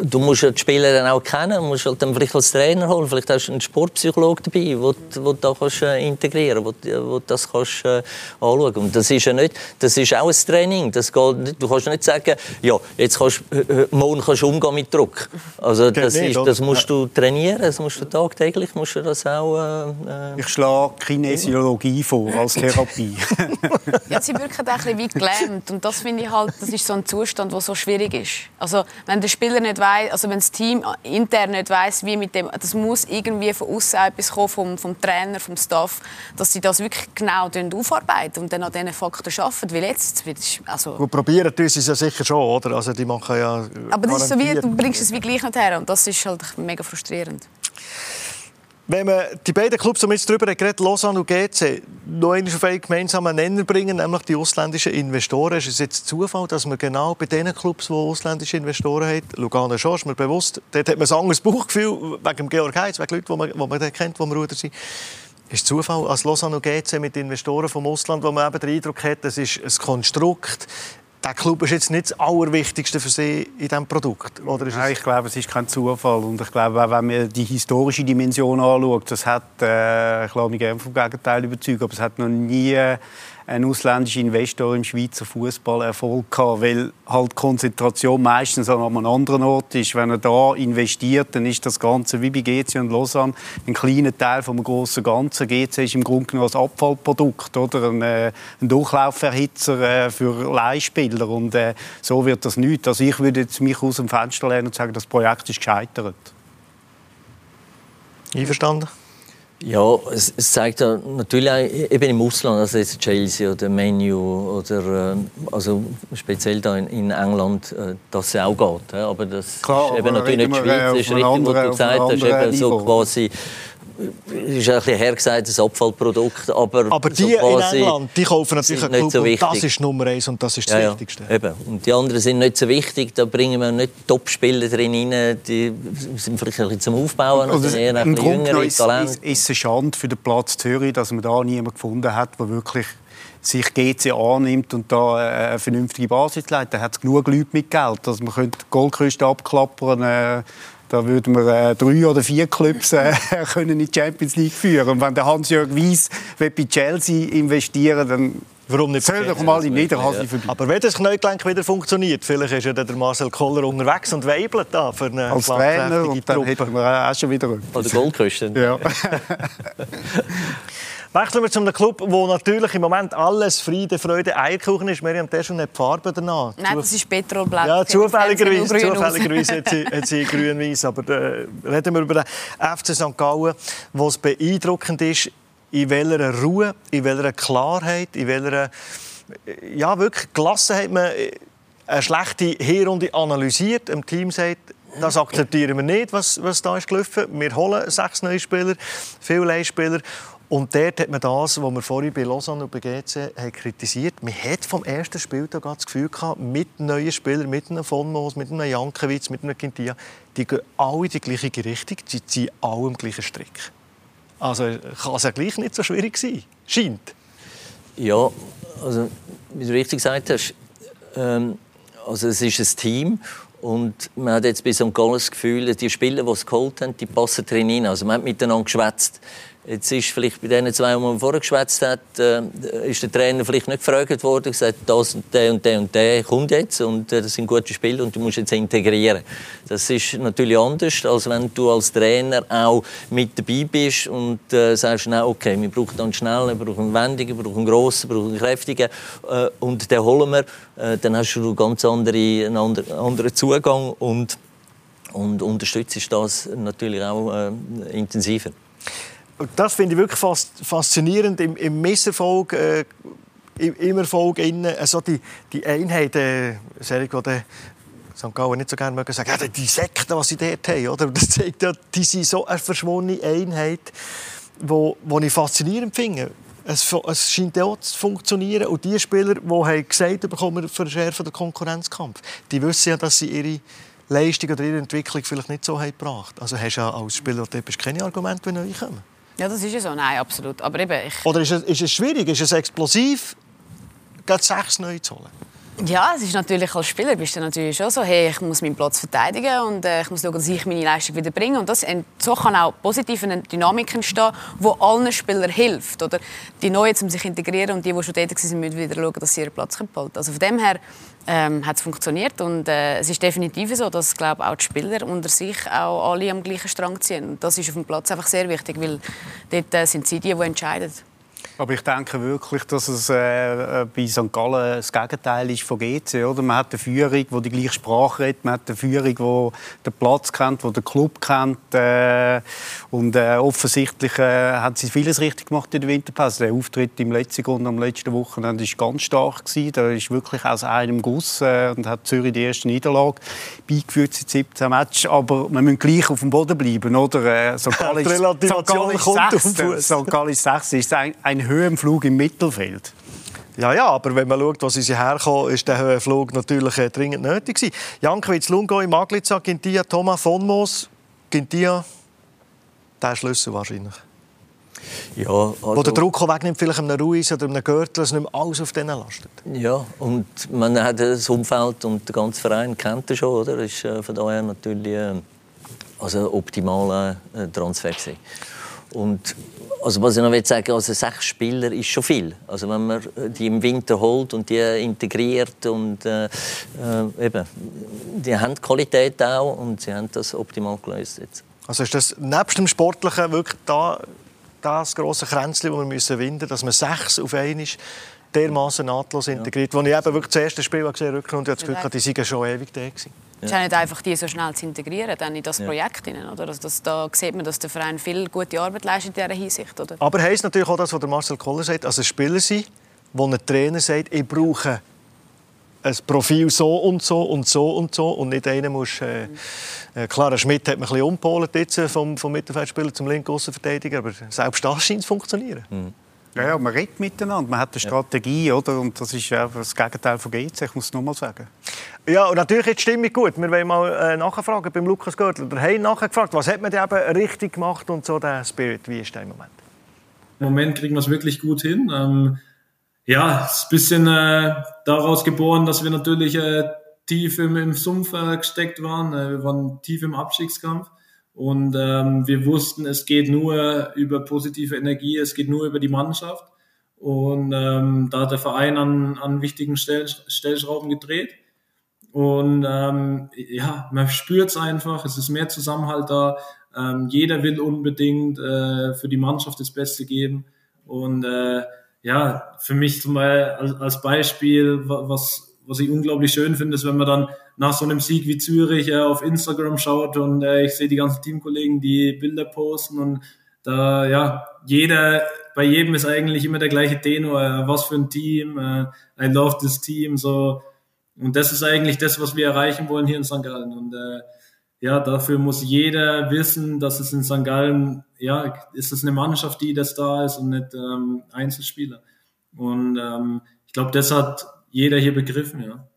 du musst die Spieler dann auch kennen. Du musst halt dann vielleicht als Trainer holen. Vielleicht hast du einen Sportpsychologen dabei, wo, wo du da kannst, äh, integrieren kannst, wo, wo das kannst, äh, anschauen Und das ist ja nicht, das ist auch ein Training. Das geht nicht, du kannst nicht sagen, ja, jetzt kannst äh, morgen kannst du umgehen mit Druck. Also das, ist, das musst du trainieren, das musst du tagtäglich musst du das auch... Äh, ich schlage Kinesiologie vor als Therapie. ja, sie wirken ein bisschen wie gelähmt. Und das finde ich halt, das ist so ein Zustand, der so schwierig ist. Also, wenn der Spieler nicht weiß, also wenn das Team intern nicht weiß, wie mit dem, das muss irgendwie von außen etwas kommen, vom, vom Trainer, vom Staff, dass sie das wirklich genau aufarbeiten und dann an diesen Faktoren arbeiten. Weil jetzt, also... Gut, probieren tun sie es ja sicher schon, oder? Also die machen ja... Aber das ist so wie, du bringst es wie gleich nicht her und das ist halt mega frustrierend. Wenn man die beiden Clubs, wir jetzt darüber geredet Lausanne und GC, noch einmal auf einen gemeinsamen Nenner bringen, nämlich die ausländischen Investoren, ist es jetzt Zufall, dass man genau bei den Clubs, die ausländische Investoren haben, Lugano schon, ist mir bewusst, dort hat man ein anderes Bauchgefühl, wegen dem Georg Heitz, wegen Leuten, die man, die man kennt, die man Ruder sind. Ist Zufall, als Lausanne und GC mit Investoren vom Ausland, wo man eben den Eindruck hat, das ist ein Konstrukt, der Club ist jetzt nicht das Allerwichtigste für Sie in diesem Produkt? Oder ist Nein, ich glaube, es ist kein Zufall. Und ich glaube, auch wenn man die historische Dimension anschaut, das hat, äh, ich lasse mich gerne vom Gegenteil überzeugen, aber es hat noch nie ein ausländischer Investor im Schweizer Fußball Erfolg gehabt, weil halt Konzentration meistens an einem anderen Ort ist. Wenn er da investiert, dann ist das Ganze wie bei GC und Lausanne ein kleiner Teil vom großen Ganzen. GC ist im Grunde genommen ein Abfallprodukt oder ein, äh, ein Durchlauferhitzer äh, für Leihspieler und äh, so wird das nicht. Also ich würde jetzt mich aus dem Fenster lehnen und sagen, das Projekt ist gescheitert. Einverstanden? Ja, es, es, zeigt ja natürlich auch, eben im Ausland, also jetzt Chelsea oder Menu oder äh, also speziell da in, in England, äh, dass es auch geht. Aber das Klar, ist eben natürlich nicht die Schweiz, das ist richtig, was du gesagt hast, eben so quasi ist ein bisschen hergesagt, ein Abfallprodukt. Aber, aber die so in England, die kaufen natürlich einen Club so und das ist Nummer eins und das ist das ja, Wichtigste. Ja, eben. Und die anderen sind nicht so wichtig, da bringen wir nicht Top-Spieler drin rein, die sind vielleicht ein bisschen zum Aufbauen, also eher ein bisschen jüngere ist, Talente. Ist, ist es eine Schande für den Platz Zürich, dass man da niemanden gefunden hat, der wirklich sich GC annimmt und da eine vernünftige Basis leitet. Da hat es genug Leute mit Geld. Also man könnte Goldküste abklappern, äh, da würden wir äh, drei oder vier Clubs äh, können in die Champions League führen. Und wenn der Hans-Jörg Weiss bei Chelsea investieren dann Warum nicht? Soll doch mal in Niederhasli vorbei. Aber wenn das Kniegelenk wieder funktioniert, vielleicht ist ja der Marcel Koller unterwegs und weibelt da für eine Als Trainer und dann hätten wir auch schon wieder Oder Goldküsten. Ja. Wechseln wir zu einem Club, wo natürlich im Moment alles Friede, Freude, Eierkuchen ist. Miriam Teschel nicht die Farbe danach. Nein, das ist Petrolblatt. Ja, zufälligerweise, zufälligerweise hat sie, hat sie grün-weiß. Aber äh, reden wir über den FC St. Gallen, wo es beeindruckend ist, in welcher Ruhe, in welcher Klarheit, in welcher ja, wirklich Gelassenheit man eine schlechte Hinrunde analysiert. Im Team sagt, das akzeptieren wir nicht, was, was da ist gelaufen. Wir holen sechs neue Spieler, viele Leihspieler. Und dort hat man das, was wir vorhin bei Lausanne und bei GC haben kritisiert Man hat vom ersten Spieltag das Gefühl gehabt, mit neuen Spielern, mit einem Von Moos, mit einem Jankiewicz, mit einem Quintia, die gehen alle in die gleiche Richtung, die ziehen alle im gleichen Strick. Also kann es ja gleich nicht so schwierig sein. Scheint. Ja, also wie du richtig gesagt hast, ähm, also es ist ein Team und man hat jetzt bei St. Gallen das Gefühl, die Spieler, die es geholt haben, die passen drin rein. Also man hat miteinander geschwätzt Jetzt ist vielleicht bei den zwei, die man vorher geschwätzt hat, äh, ist der Trainer vielleicht nicht gefragt worden, gesagt, das und der und der und der kommt jetzt und äh, das sind gute Spiele und du musst jetzt integrieren. Das ist natürlich anders, als wenn du als Trainer auch mit dabei bist und äh, sagst, na, okay, wir brauchen dann schnell, wir brauchen einen wendigen, wir brauchen einen grossen, wir brauchen einen kräftigen äh, und den holen wir. Äh, dann hast du ganz andere, einen anderen Zugang und, und unterstützt das natürlich auch äh, intensiver das finde ich wirklich faszinierend im, im Misserfolg, äh, im Erfolg innen, also die, die Einheit, äh, St. Gallen nicht so gerne mögen sagen, ja, die Sekten, die sie dort haben, oder? Das zeigt ja, die sind so eine verschwundene Einheit, wo, wo ich faszinierend finde. Es, es scheint auch zu funktionieren. Und die Spieler, die haben gesagt bekommen, verschärfen den Konkurrenzkampf, die wissen ja, dass sie ihre Leistung oder ihre Entwicklung vielleicht nicht so haben gebracht. Also hast du ja als Spieler keine Argumente, wenn neu kommen. Ja, das ist ja so. Nein, absolut. Aber eben, ich... Oder ist es, ist es schwierig, ist es explosiv, gerade sechs neu zu holen? Ja, es ist natürlich als Spieler bist du natürlich schon so, hey, ich muss meinen Platz verteidigen und äh, ich muss schauen, dass ich meine Leistung wieder bringe. Und das, so kann auch positiv eine Dynamik entstehen, die allen Spielern hilft. Oder die Neuen, um sich zu integrieren und die, die schon tätig sind, müssen wieder schauen, dass sie ihren Platz behalten Also von dem her ähm, hat es funktioniert und äh, es ist definitiv so, dass glaube auch die Spieler unter sich auch alle am gleichen Strang ziehen. Und das ist auf dem Platz einfach sehr wichtig, weil dort äh, sind sie die, die entscheiden. Aber ich denke wirklich, dass es äh, bei St. Gallen das Gegenteil ist von GC. Oder? Man hat eine Führung, die die gleiche Sprache redet, man hat eine Führung, die den Platz kennt, die den Club kennt. Äh, und äh, offensichtlich äh, haben sie vieles richtig gemacht in der Winterpause. Der Auftritt im letzten Grund am letzten Wochenende war ganz stark. Gewesen. Da ist wirklich aus einem Guss äh, und hat Zürich die erste Niederlage beigeführt seit 17 Matches. Aber wir müssen gleich auf dem Boden bleiben. Oder? Äh, St. Gallen ist, St. Gallen ist 6. ist ein, ein Höhenflug im Mittelfeld. Ja, ja, aber wenn man schaut, wo sie herkommen, ist der Höhenflug natürlich äh, dringend nötig gewesen. Jankovic, Lungo, Maglica, Gintia, Thomas von Moos, Gintia, der Schlüssel wahrscheinlich. Ja, also, Wo der Druck wegnimmt, vielleicht einem Ruiz oder einem Gürtel, dass nicht mehr alles auf denen lastet. Ja, und man hat das Umfeld und der ganze Verein kennt er schon, oder? Das ist äh, von daher natürlich äh, also optimaler äh, Transfer gewesen. Und also was ich noch will sagen, also sechs Spieler ist schon viel. Also wenn man die im Winter holt und die integriert und äh, äh, eben, die haben Qualität auch und sie haben das optimal gelöst jetzt. Also ist das nebst dem Sportlichen wirklich da, das große Kränzchen, das wir müssen winden, dass man sechs auf einmal dermaßen nahtlos integriert. Ja. Als ich eben wirklich das erste Spiel gesehen habe, und ich das Gefühl, die seien schon ewig da gewesen. Es ist ja nicht einfach, die so schnell zu integrieren dann in das ja. Projekt. Oder? Also das, da sieht man, dass der Verein viel gute Arbeit leistet in dieser Hinsicht. Oder? Aber heisst natürlich auch das, was Marcel Koller sagt, also Spieler sind, wo ein Trainer sagt, ich brauche ein Profil so und so und so und so und nicht einer muss äh, äh, klar, Schmidt hat man ein bisschen umgepolt jetzt äh, vom, vom Mittelfeldspieler zum linken Außenverteidiger, aber selbst das scheint zu funktionieren. Mhm. Ja, ja, man redet miteinander, man hat eine Strategie, ja. oder? Und das ist ja das Gegenteil von GC, ich muss es nochmal sagen. Ja, und natürlich ist die Stimmung gut. Wir wollen mal äh, nachfragen beim Lukas Görtler. Der haben nachgefragt, was hat man denn eben richtig gemacht und so der Spirit, wie ist der im Moment? Im Moment kriegen wir es wirklich gut hin. Ähm, ja, es ist ein bisschen äh, daraus geboren, dass wir natürlich äh, tief im, im Sumpf äh, gesteckt waren. Äh, wir waren tief im Abstiegskampf. Und ähm, wir wussten, es geht nur über positive Energie, es geht nur über die Mannschaft. Und ähm, da hat der Verein an, an wichtigen Stell, Stellschrauben gedreht. Und ähm, ja, man spürt es einfach, es ist mehr Zusammenhalt da. Ähm, jeder will unbedingt äh, für die Mannschaft das Beste geben. Und äh, ja, für mich zum Beispiel als, als Beispiel, was, was ich unglaublich schön finde, ist, wenn man dann nach so einem Sieg wie Zürich äh, auf Instagram schaut und äh, ich sehe die ganzen Teamkollegen, die Bilder posten und da, ja, jeder, bei jedem ist eigentlich immer der gleiche Tenor, äh, was für ein Team, äh, I love this team, so. Und das ist eigentlich das, was wir erreichen wollen hier in St. Gallen. Und äh, ja, dafür muss jeder wissen, dass es in St. Gallen, ja, ist es eine Mannschaft, die das da ist und nicht ähm, Einzelspieler. Und ähm, ich glaube, das hat jeder hier begriffen, ja.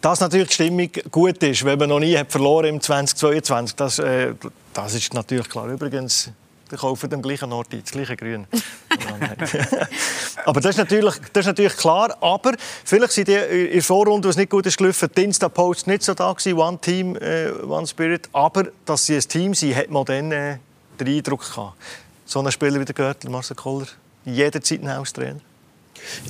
Dass natürlich die Stimmung gut ist, wenn man noch nie hat verloren im 2022, das, äh, das ist natürlich klar. Übrigens, die kaufen am gleichen Ort ein, das gleiche Grün. aber das ist, natürlich, das ist natürlich klar. Aber vielleicht sind die in der Vorrunde, was nicht gut ist gelaufen, die Insta-Posts nicht so da gewesen, One Team, äh, One Spirit. Aber dass sie ein Team sind, hat man dann äh, den Eindruck gehabt. so einen Spieler wie der Görtler, Marcel Koller, jederzeit ein Haustrainer?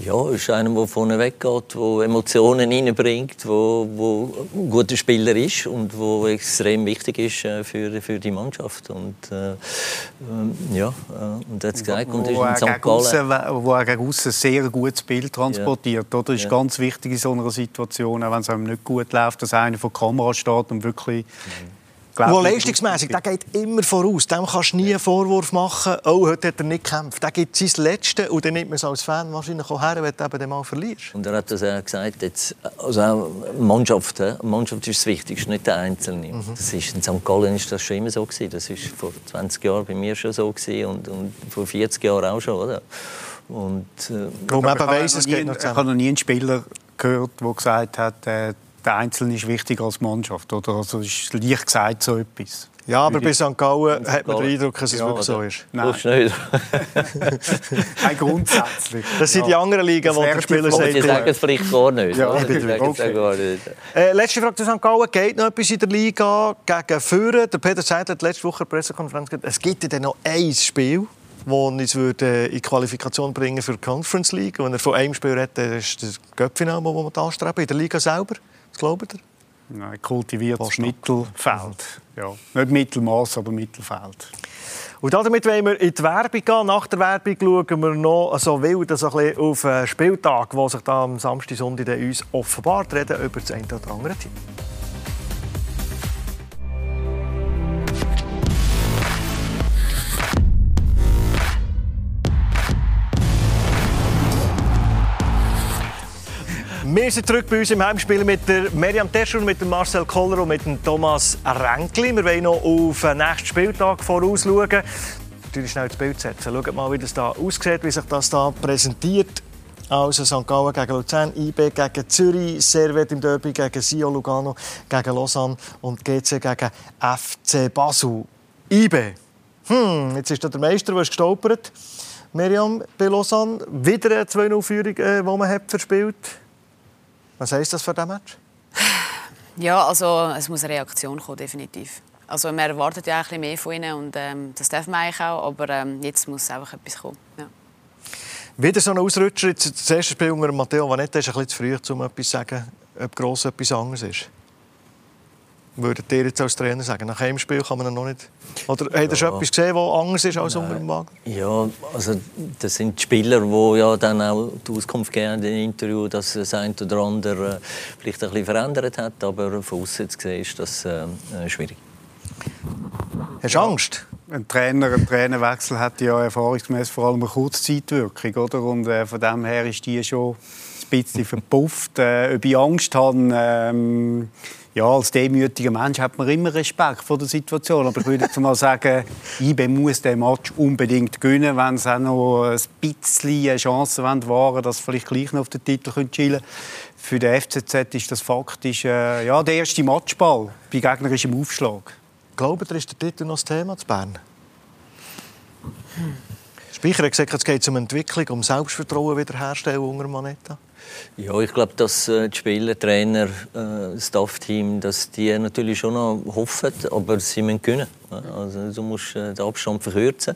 Ja, ist einer, der vorne weggeht, der Emotionen reinbringt, der, ein guter Spieler ist und der extrem wichtig ist äh, für, für die Mannschaft. Und, äh, ähm, ja, äh, und hat gesagt, und ist in St. Gallen. Wo er gegen sehr gutes Bild transportiert. Ja. Oder? Das ist ja. ganz wichtig in so einer Situation, wenn es einem nicht gut läuft, dass einer vor der Kamera steht und wirklich mhm Wo leistungsmässig, der geht immer voraus. Dem kannst du nie einen Vorwurf machen, oh, heute hat er nicht gekämpft. Der gibt sein Letztes und dann nimmt man es als Fan wahrscheinlich auch her, wenn du eben mal verlierst. Und er hat das auch gesagt, jetzt, also auch Mannschaft, Mannschaft ist das Wichtigste, nicht der Einzelne. Mhm. Das ist, in St. Gallen ist das schon immer so gewesen. Das war vor 20 Jahren bei mir schon so gewesen und, und vor 40 Jahren auch schon, oder? Und, äh, Warum eben weiss, es geht noch zusammen. Ich habe noch nie einen Spieler gehört, der gesagt hat, äh, der Einzelne ist wichtiger als die Mannschaft. Oder? Also ist leicht gesagt so etwas. Ja, aber bei St. Gallen hat man den Eindruck, dass es ja, wirklich so ist. Nein. Nein, grundsätzlich. Das sind ja. die anderen Ligen, wo die Spieler sagen. Die sagen es vielleicht gar nicht. Ja, okay. gar nicht. Äh, letzte Frage zu St. Gallen. Geht noch etwas in der Liga gegen Führer? Der Peter Seidler hat letzte Woche eine Pressekonferenz gesagt, es gibt ja noch ein Spiel das uns würde in die Qualifikation bringen für die Conference League. Wenn er von einem Spiel redet, ist das Göppfinale, das wir anstreben, in der Liga selber. Glaubt ihr? Nein, kultiviertes Mittelfeld. Ja. Nicht Mittelmaß, aber Mittelfeld. Und damit wollen wir in die Werbung gehen. Nach der Werbung schauen wir noch so wild so ein auf den Spieltag, der sich da am Samstag, Sonntag uns offenbart, reden über das eine oder andere Team. Wir sind zurück bei uns im Heimspiel mit der Miriam Terschur, mit dem Marcel Koller und mit dem Thomas Renkli. Wir wollen noch auf den nächsten Spieltag vorausschauen. Natürlich schnell das Bild setzen. Schaut mal, wie das da aussieht, wie sich das da präsentiert. Also St. Gallen gegen Luzern, IB gegen Zürich, Servet im Derby gegen Sio Lugano, gegen Lausanne und GC gegen FC Basel. IB. Hm, jetzt ist da der Meister, der ist gestolpert. Miriam bei Lausanne. Wieder eine 2-0-Führung, die äh, man hat verspielt was heisst das für diesen Match? Ja, also es muss eine Reaktion kommen, definitiv. Also man erwartet ja ein bisschen mehr von ihnen und ähm, das darf man eigentlich auch, aber ähm, jetzt muss einfach etwas kommen. Ja. Wieder so ein Ausrutscher. Das erste Spiel unter Matteo Vanetta ist ein bisschen zu früh, um etwas zu sagen, ob gross etwas anderes ist. Würdet ihr jetzt als Trainer sagen? Nach einem Spiel kann man noch nicht... Oder ja. habt ihr schon etwas gesehen, was anders ist als unter dem Wagen? Ja, also das sind die Spieler, die ja dann auch die Auskunft geben in den Interview, dass das ein oder andere vielleicht ein bisschen verändert hat. Aber von außen zu sehen ist das äh, schwierig. Hast du Angst? Ein Trainer, ein Trainerwechsel hat ja erfahrungsgemäß vor allem eine Kurzzeitwirkung, oder? Und äh, von dem her ist die schon ein bisschen verpufft. Äh, ob ich Angst habe, ähm, ja, als demütiger Mensch hat man immer Respekt vor der Situation. Aber ich würde jetzt mal sagen, IB muss den Match unbedingt gewinnen, wenn sie auch noch ein bisschen eine Chance wahren dass sie vielleicht gleich noch auf den Titel schielen können. Für den FCZ ist das faktisch äh, ja, der erste Matchball bei gegnerischem Aufschlag. Glaubt ihr, ist der Titel noch das Thema zu Bern? Hm. Speicher hat gesagt, es geht um Entwicklung, um Selbstvertrauen wiederherstellen unter Manetta. Ja, ich glaube, dass äh, die Spieler, Trainer, äh, Staff-Team, dass die natürlich schon noch hoffen, aber sie müssen können. Also, du musst äh, den Abstand verkürzen.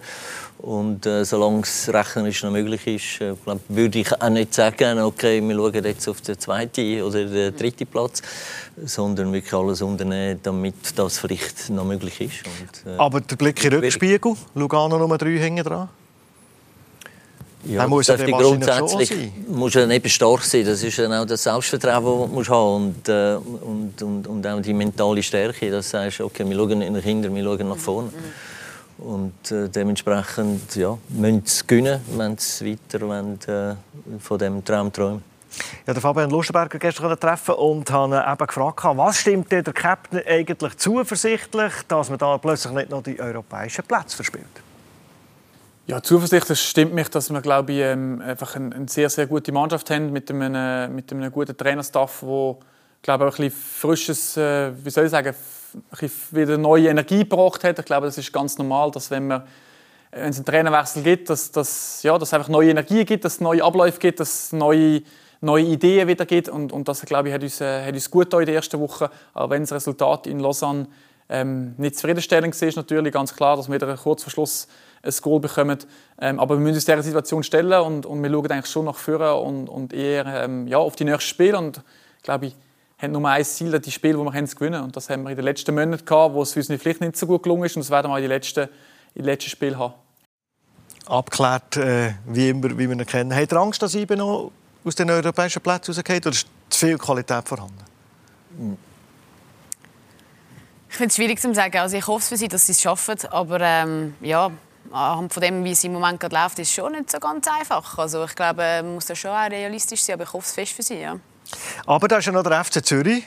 Und äh, solange es rechnerisch noch möglich ist, äh, glaub, würde ich auch nicht sagen, okay, wir schauen jetzt auf den zweiten oder den dritten Platz, sondern wirklich alles unternehmen, damit das vielleicht noch möglich ist. Und, äh, aber der Blick in den Rückspiegel, Lugano Nummer 3 hinten dran? Ja, muss ja grundsätzlich muss ja eben stark sein. Das ist dann auch das Selbstvertrauen, das du haben und, äh, und, und, und auch die mentale Stärke. Dass du sagst, okay, wir schauen nicht nach hinten, wir schauen nach vorne. Und äh, dementsprechend ja, müssen sie gewinnen, wenn sie weiter wollen, äh, von diesem Traum träumen. Ja, der Fabian Lustenberger gestern treffen und habe eben gefragt, was stimmt der Captain eigentlich zuversichtlich, dass man da plötzlich nicht noch die europäischen Plätze verspielt? Ja, zuversichtlich stimmt mich, dass wir glaube ich, ähm, einfach eine, sehr, sehr gute Mannschaft haben mit einem, mit einem guten Trainerstaff, wo glaube auch ein bisschen frisches, äh, wie soll ich sagen, wieder neue Energie gebracht hat. Ich glaube, das ist ganz normal, dass wenn man wenn es einen Trainerwechsel gibt, dass, dass, ja, dass einfach neue Energie gibt, dass es neue Abläufe gibt, dass es neue, neue Ideen wieder gibt. Und, und das, glaube ich, hat uns, äh, hat uns gut in der ersten Woche. Auch wenn das Resultat in Lausanne ähm, nicht zufriedenstellend war, natürlich ganz klar, dass wir wieder kurz vor Schluss ein Goal bekommen. Ähm, aber wir müssen uns dieser Situation stellen und, und wir schauen eigentlich schon nach vorne und, und eher ähm, ja, auf die nächsten Spiele. Und glaube ich, haben nur ein Ziel, die Spiele, die wir haben, zu gewinnen. Und das haben wir in den letzten Monaten gehabt, wo es für uns vielleicht nicht so gut gelungen ist. Und das werden wir in den letzten, in den letzten Spielen haben. Abgeklärt, äh, wie immer, wie wir ihn kennen. Habt ihr Angst, dass IBE noch aus den europäischen Plätzen rausgeht? Oder ist zu viel Qualität vorhanden? Ich finde es schwierig zu sagen. Also ich hoffe für sie, dass sie es schaffen. Aber ähm, ja, anhand von dem, wie es im Moment gerade läuft, ist es schon nicht so ganz einfach. Also ich glaube, man muss da schon auch realistisch sein. Aber ich hoffe es fest für sie. Ja. Aber da ist ja noch der FC Zürich.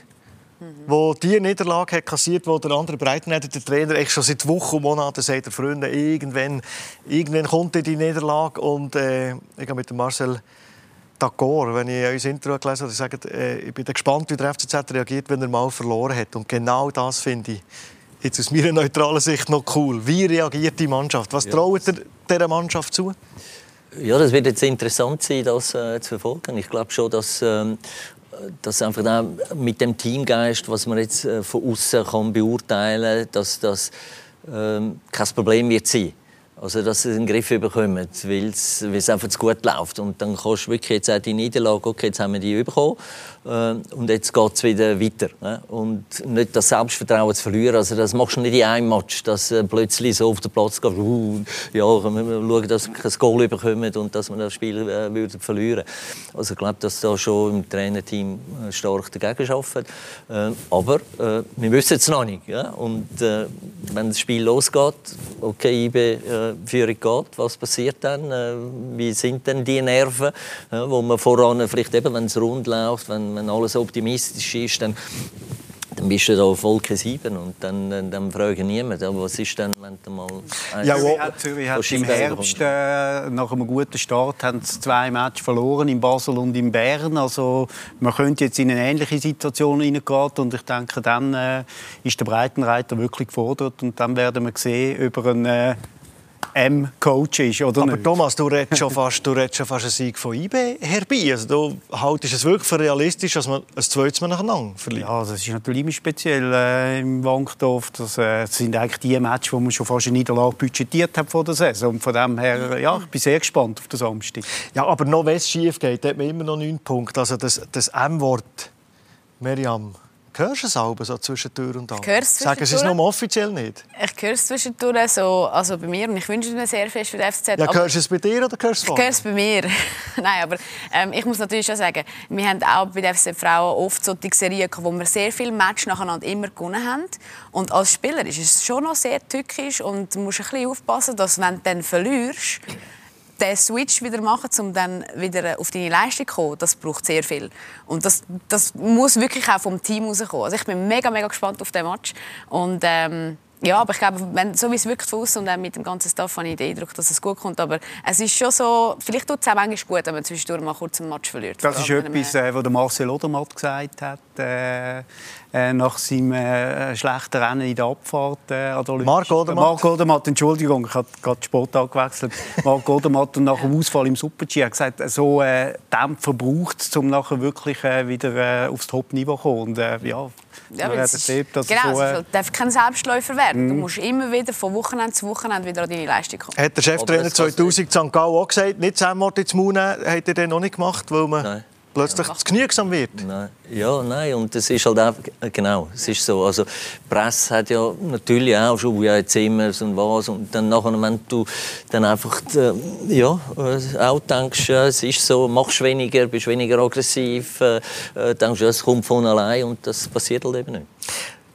Mhm. Wo die Niederlage hat kassiert, wo der andere Breitenreiter, der Trainer, echt schon seit Wochen und Monaten sagt, Freunde, irgendwann, irgendwann kommt die Niederlage und äh, ich habe mit dem Marcel d'accord, wenn ich unser Intro gelesen habe, sagt, äh, ich bin gespannt, wie der FCZ reagiert, wenn er mal verloren hat. Und genau das finde ich jetzt aus meiner neutralen Sicht noch cool. Wie reagiert die Mannschaft? Was ja. traut ihr dieser Mannschaft zu? Ja, das wird jetzt interessant sein, das äh, zu verfolgen. Ich glaube schon, dass, ähm, dass einfach mit dem Teamgeist, was man jetzt äh, von außen kann beurteilen, dass das ähm, kein Problem wird sein. Also, dass sie den Griff bekommen, weil es einfach zu gut läuft. Und dann kannst du wirklich jetzt auch die Niederlage, okay, jetzt haben wir die bekommen. Äh, und jetzt geht es wieder weiter. Ne? Und nicht das Selbstvertrauen zu verlieren. Also das machst du nicht in einem Match, dass du plötzlich so auf den Platz gehst, uh, ja, wir schauen, dass wir kein Goal bekommen und dass wir das Spiel äh, würden verlieren Also ich glaube, dass da schon im Trainerteam äh, stark dagegen arbeiten. Äh, aber äh, wir wissen es noch nicht. Ja? Und äh, wenn das Spiel losgeht, okay, IB äh, Führung geht, was passiert dann? Äh, wie sind denn die Nerven, wo man voran vielleicht eben, wenn es rund läuft, wenn wenn alles optimistisch ist, dann, dann bist du da auf Wolke 7 und dann, dann, dann fragen niemand, aber was ist denn, wenn du mal... Ja, Zürich hat, Zürich hat im Herbst, äh, nach einem guten Start, haben sie zwei Matches verloren, in Basel und in Bern. Also man könnte jetzt in eine ähnliche Situation hineingeraten und ich denke, dann äh, ist der Breitenreiter wirklich gefordert und dann werden wir sehen, über einen äh, M-Coach ist, oder Aber nicht? Thomas, du redest schon fast, du redest schon fast einen Sieg von IB herbei. Also du haltest es wirklich für realistisch, dass man ein zweites Mal nacheinander verliert? Ja, das ist natürlich immer speziell äh, im Wankdorf. Das, äh, das, sind eigentlich die Matches, wo man schon fast eine Niederlage budgetiert hat vor der Saison. Und von dem her, ja, ich bin sehr gespannt auf das Samstag. Ja, aber noch wenn es schief geht, hat man immer noch neun Punkte. Also das, das M-Wort, Miriam, Hörst du es auch so zwischen Tür und Angel? Sagen Sie es nur offiziell nicht? Ich höre es zwischendurch so, also bei mir und ich wünsche es mir sehr fest für den FCZ. Ja, hörst du es bei dir oder hörst du es Ich höre es bei mir. Nein, aber ähm, ich muss natürlich schon sagen, wir haben auch bei den FCZ Frauen oft solche Serien wo wir sehr viele Matches nacheinander immer gewonnen haben. Und als Spieler ist es schon noch sehr tückisch und du musst ein bisschen aufpassen, dass wenn du dann verlierst, den Switch wieder machen, um dann wieder auf deine Leistung zu kommen, das braucht sehr viel. Und das, das muss wirklich auch vom Team rauskommen. Also ich bin mega, mega gespannt auf den Match. Und ähm, ja, aber ich glaube, wenn, so wie es wirkt von und auch mit dem ganzen Staff habe ich den Eindruck, dass es gut kommt. Aber es ist schon so, vielleicht tut es auch manchmal gut, wenn man zwischendurch mal kurz einen Match verliert. Das ist etwas, äh, was Marcel Odermatt gesagt hat. Äh, äh, nach seinem äh, schlechten Rennen in der Abfahrt äh, Marc Odermatt. Marc Odermatt, Entschuldigung, ich habe gerade Sport gewechselt. Marc Odermatt und nach dem Ausfall im Super-G hat gesagt, so äh, Dämpfer braucht es, um nachher wirklich äh, wieder äh, aufs Top-Niveau zu kommen. Und, äh, ja, ja, es erlebt, dass genau, so, äh, es darf kein Selbstläufer werden. Mm. Du mhm. musst immer wieder von Wochenende zu Wochenende wieder an deine Leistung kommen. Hat der Cheftrainer 2000 St. Gallen auch gesagt, nicht zusammen ins Maul nehmen, hat er den noch nicht gemacht, weil man... Nein plötzlich zu genügsam wird. Nein. Ja, nein, und das ist halt auch, genau, es ist so. Also, die Presse hat ja natürlich auch schon, ja, jetzt immer und was, und dann nachher, wenn du dann einfach, äh, ja, äh, auch denkst, ja, es ist so, machst weniger, bist weniger aggressiv, äh, äh denkst, ja, es kommt von allein und das passiert halt eben nicht.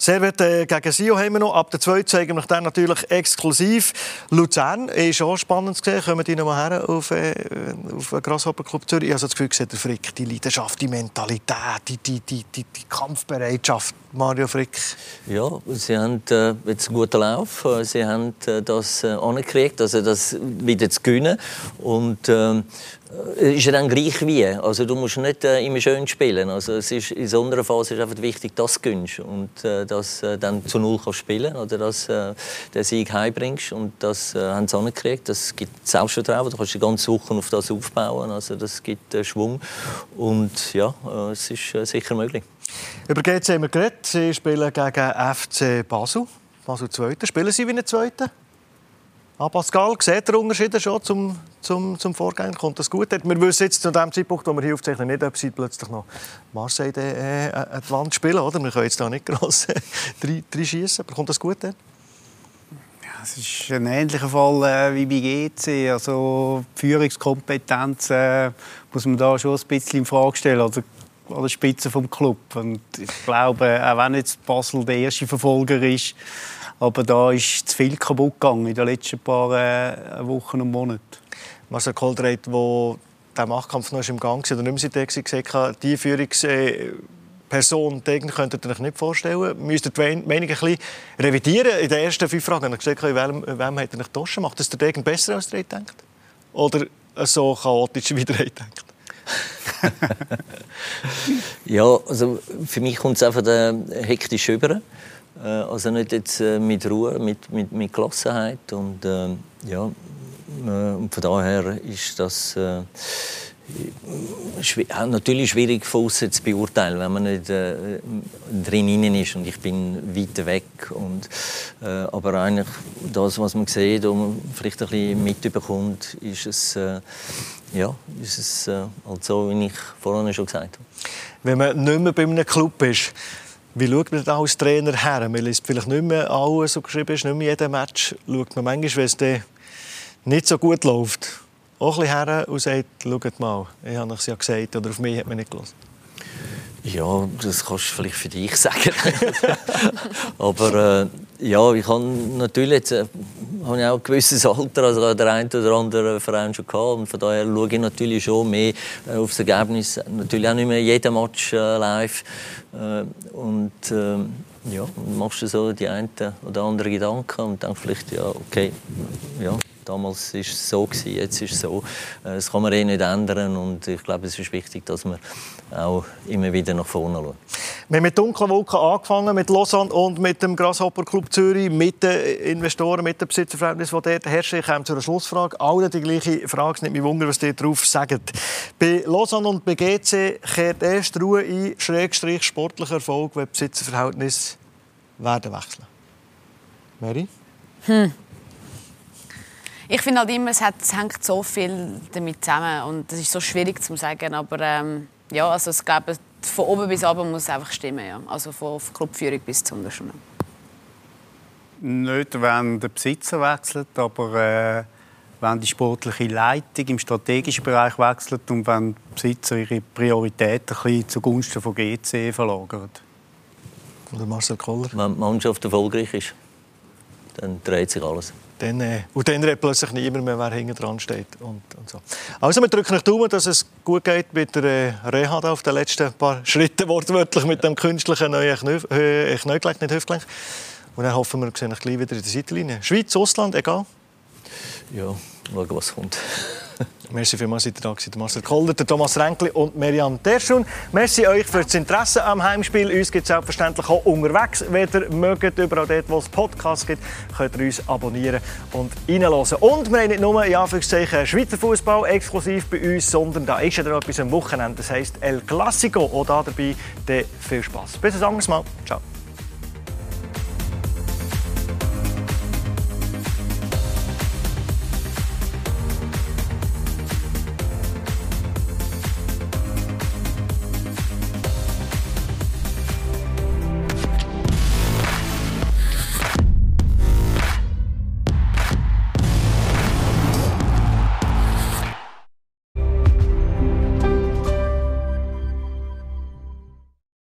Servet äh, gegen Sio haben wir noch. Ab der 2 zeigen wir dann natürlich exklusiv. Luzern ist auch spannend zu sehen. Kommen die noch mal her auf, äh, auf den Grasshopper Club Zürich? Ich habe das Gefühl, der Frick, die Leidenschaft, die Mentalität, die, die, die, die, die Kampfbereitschaft. Mario Frick. Ja, sie haben äh, jetzt einen guten Lauf. Sie haben äh, das äh, also das wieder zu gewinnen. Und ähm, äh, ist ja dann gleich wie. Also du musst nicht äh, immer schön spielen. Also es ist, in so einer Phase ist einfach wichtig, dass du gewinnst und äh, dass äh, dann zu Null kannst spielen oder dass äh, den Sieg heimbringst. Und das äh, haben sie angekriegt. Das gibt Selbstvertrauen. Du kannst die ganze Woche auf das aufbauen. Also das gibt äh, Schwung. Und ja, äh, es ist äh, sicher möglich. Über GC haben wir geredet. Sie spielen gegen FC Basel. Basel Zweiter. Spielen Sie wie ein Zweiter? Ah, Pascal, sieht der Unterschied schon zum, zum, zum Vorgänger? Kommt das gut? Wir wissen jetzt zu dem Zeitpunkt, wo wir hier aufzeichnen, nicht, ob sie plötzlich noch Marseille äh, an die spielen. Oder? Wir können jetzt da nicht gross äh, schießen. Aber kommt das gut? Dann? es ist ein ähnlicher Fall äh, wie bei GC. Also die Führungskompetenz äh, muss man da schon ein bisschen in Frage stellen. Also an der Spitze vom Club. Und ich glaube, auch wenn jetzt Basel der erste Verfolger ist, aber da ist zu viel kaputt gegangen in den letzten paar äh, Wochen und Monaten. Marcel Koldereit, wo der Machtkampf noch im Gang war, oder nicht mehr gesagt hat, die Führungsperson könnt ihr euch nicht vorstellen. Müsst ihr die Meinung ein bisschen revidieren in den ersten fünf Fragen? Ihr gesagt, in wem, wem hat er nicht getauscht? Macht das der Degen besser, als ihr denkt? Oder so chaotisch, wie ihr denkt? ja, also für mich kommt es einfach hektisch über. Äh, also nicht jetzt äh, mit Ruhe, mit, mit, mit Gelassenheit. Und, äh, ja, und von daher ist das äh, natürlich schwierig von außen zu beurteilen, wenn man nicht äh, drin ist und ich bin weit weg. Und, äh, aber eigentlich das, was man sieht und vielleicht ein bisschen mitbekommt, ist es, äh, ja, ist es äh, halt so, wie ich vorhin schon gesagt habe. Wenn man nicht mehr bei einem Club ist, wie schaut man da als Trainer her? Man liest vielleicht nicht mehr alles, so geschrieben ist, nicht mehr jeden Match. Schaut man manchmal, wenn es nicht so gut läuft, auch ein bisschen her und sagt, schaut mal, ich habe es ja gesagt, oder auf mich hat man nicht gelassen. Ja, das kannst du vielleicht für dich sagen. Aber äh, ja, ich habe natürlich jetzt, äh, habe ich auch ein gewisses Alter, also der eine oder andere Verein schon gehabt. Und von daher schaue ich natürlich schon mehr äh, aufs Ergebnis. Natürlich auch nicht mehr jeden Match äh, live. Äh, und äh, ja, machst du so die einen oder anderen Gedanken und denkst vielleicht, ja, okay, ja, Damals war es so, jetzt ist es so. Äh, das kann man eh nicht ändern und ich glaube, es ist wichtig, dass man auch immer wieder nach vorne schaut. Wir haben mit dunklen Wolken angefangen, mit Lausanne und mit dem Grasshopper Club Zürich, mit den Investoren, mit den Besitzerverhältnissen, die dort herrschen. Ich komme zu einer Schlussfrage. Alle die gleiche Frage. Es nimmt mich wunder, was ihr darauf sagt. Bei Lausanne und bei GC kehrt erst Ruhe ein, Schrägstrich sportlicher Erfolg, wenn die Besitzerverhältnisse werden wechseln. Mary? Hm. Ich finde halt immer, es, hat, es hängt so viel damit zusammen und das ist so schwierig zu sagen, aber ähm, ja, also ich glaube, von oben bis unten muss es einfach stimmen, ja. also von, von Clubführung bis zum Unterschied. Nicht, wenn der Besitzer wechselt, aber äh, wenn die sportliche Leitung im strategischen Bereich wechselt und wenn die Besitzer ihre Prioritäten ein bisschen zugunsten von GC verlagern. Oder Marcel Koller? Wenn die Mannschaft erfolgreich ist, dann dreht sich alles dann, äh, und dann redet plötzlich niemand mehr, wer hinten dran steht. Und, und so. Also wir drücken euch Daumen, dass es gut geht mit der äh, Reha auf den letzten paar Schritten, wortwörtlich mit dem künstlichen neuen Knie, äh, nicht Hüftgelenk. Und dann hoffen wir, wir sehen euch gleich wieder in der Seitenlinie. Schweiz, Ausland, egal? Ja, schauen, was kommt. Merci vielmals, seid ihr da gewesen. Marcel Kolder, Thomas Renkli und Merian Terschun. Merci euch für das Interesse am Heimspiel. Uns gibt es selbstverständlich auch unterwegs. Wenn ihr mögt, überall dort, wo es Podcasts gibt, könnt ihr uns abonnieren und reinhören. Und wir haben nicht nur ja, Schweizer Fußball exklusiv bei uns, sondern da ist ja noch etwas am Wochenende. Das heisst El Clasico. Auch da dabei. viel Spaß. Bis ein anderes Mal. Ciao.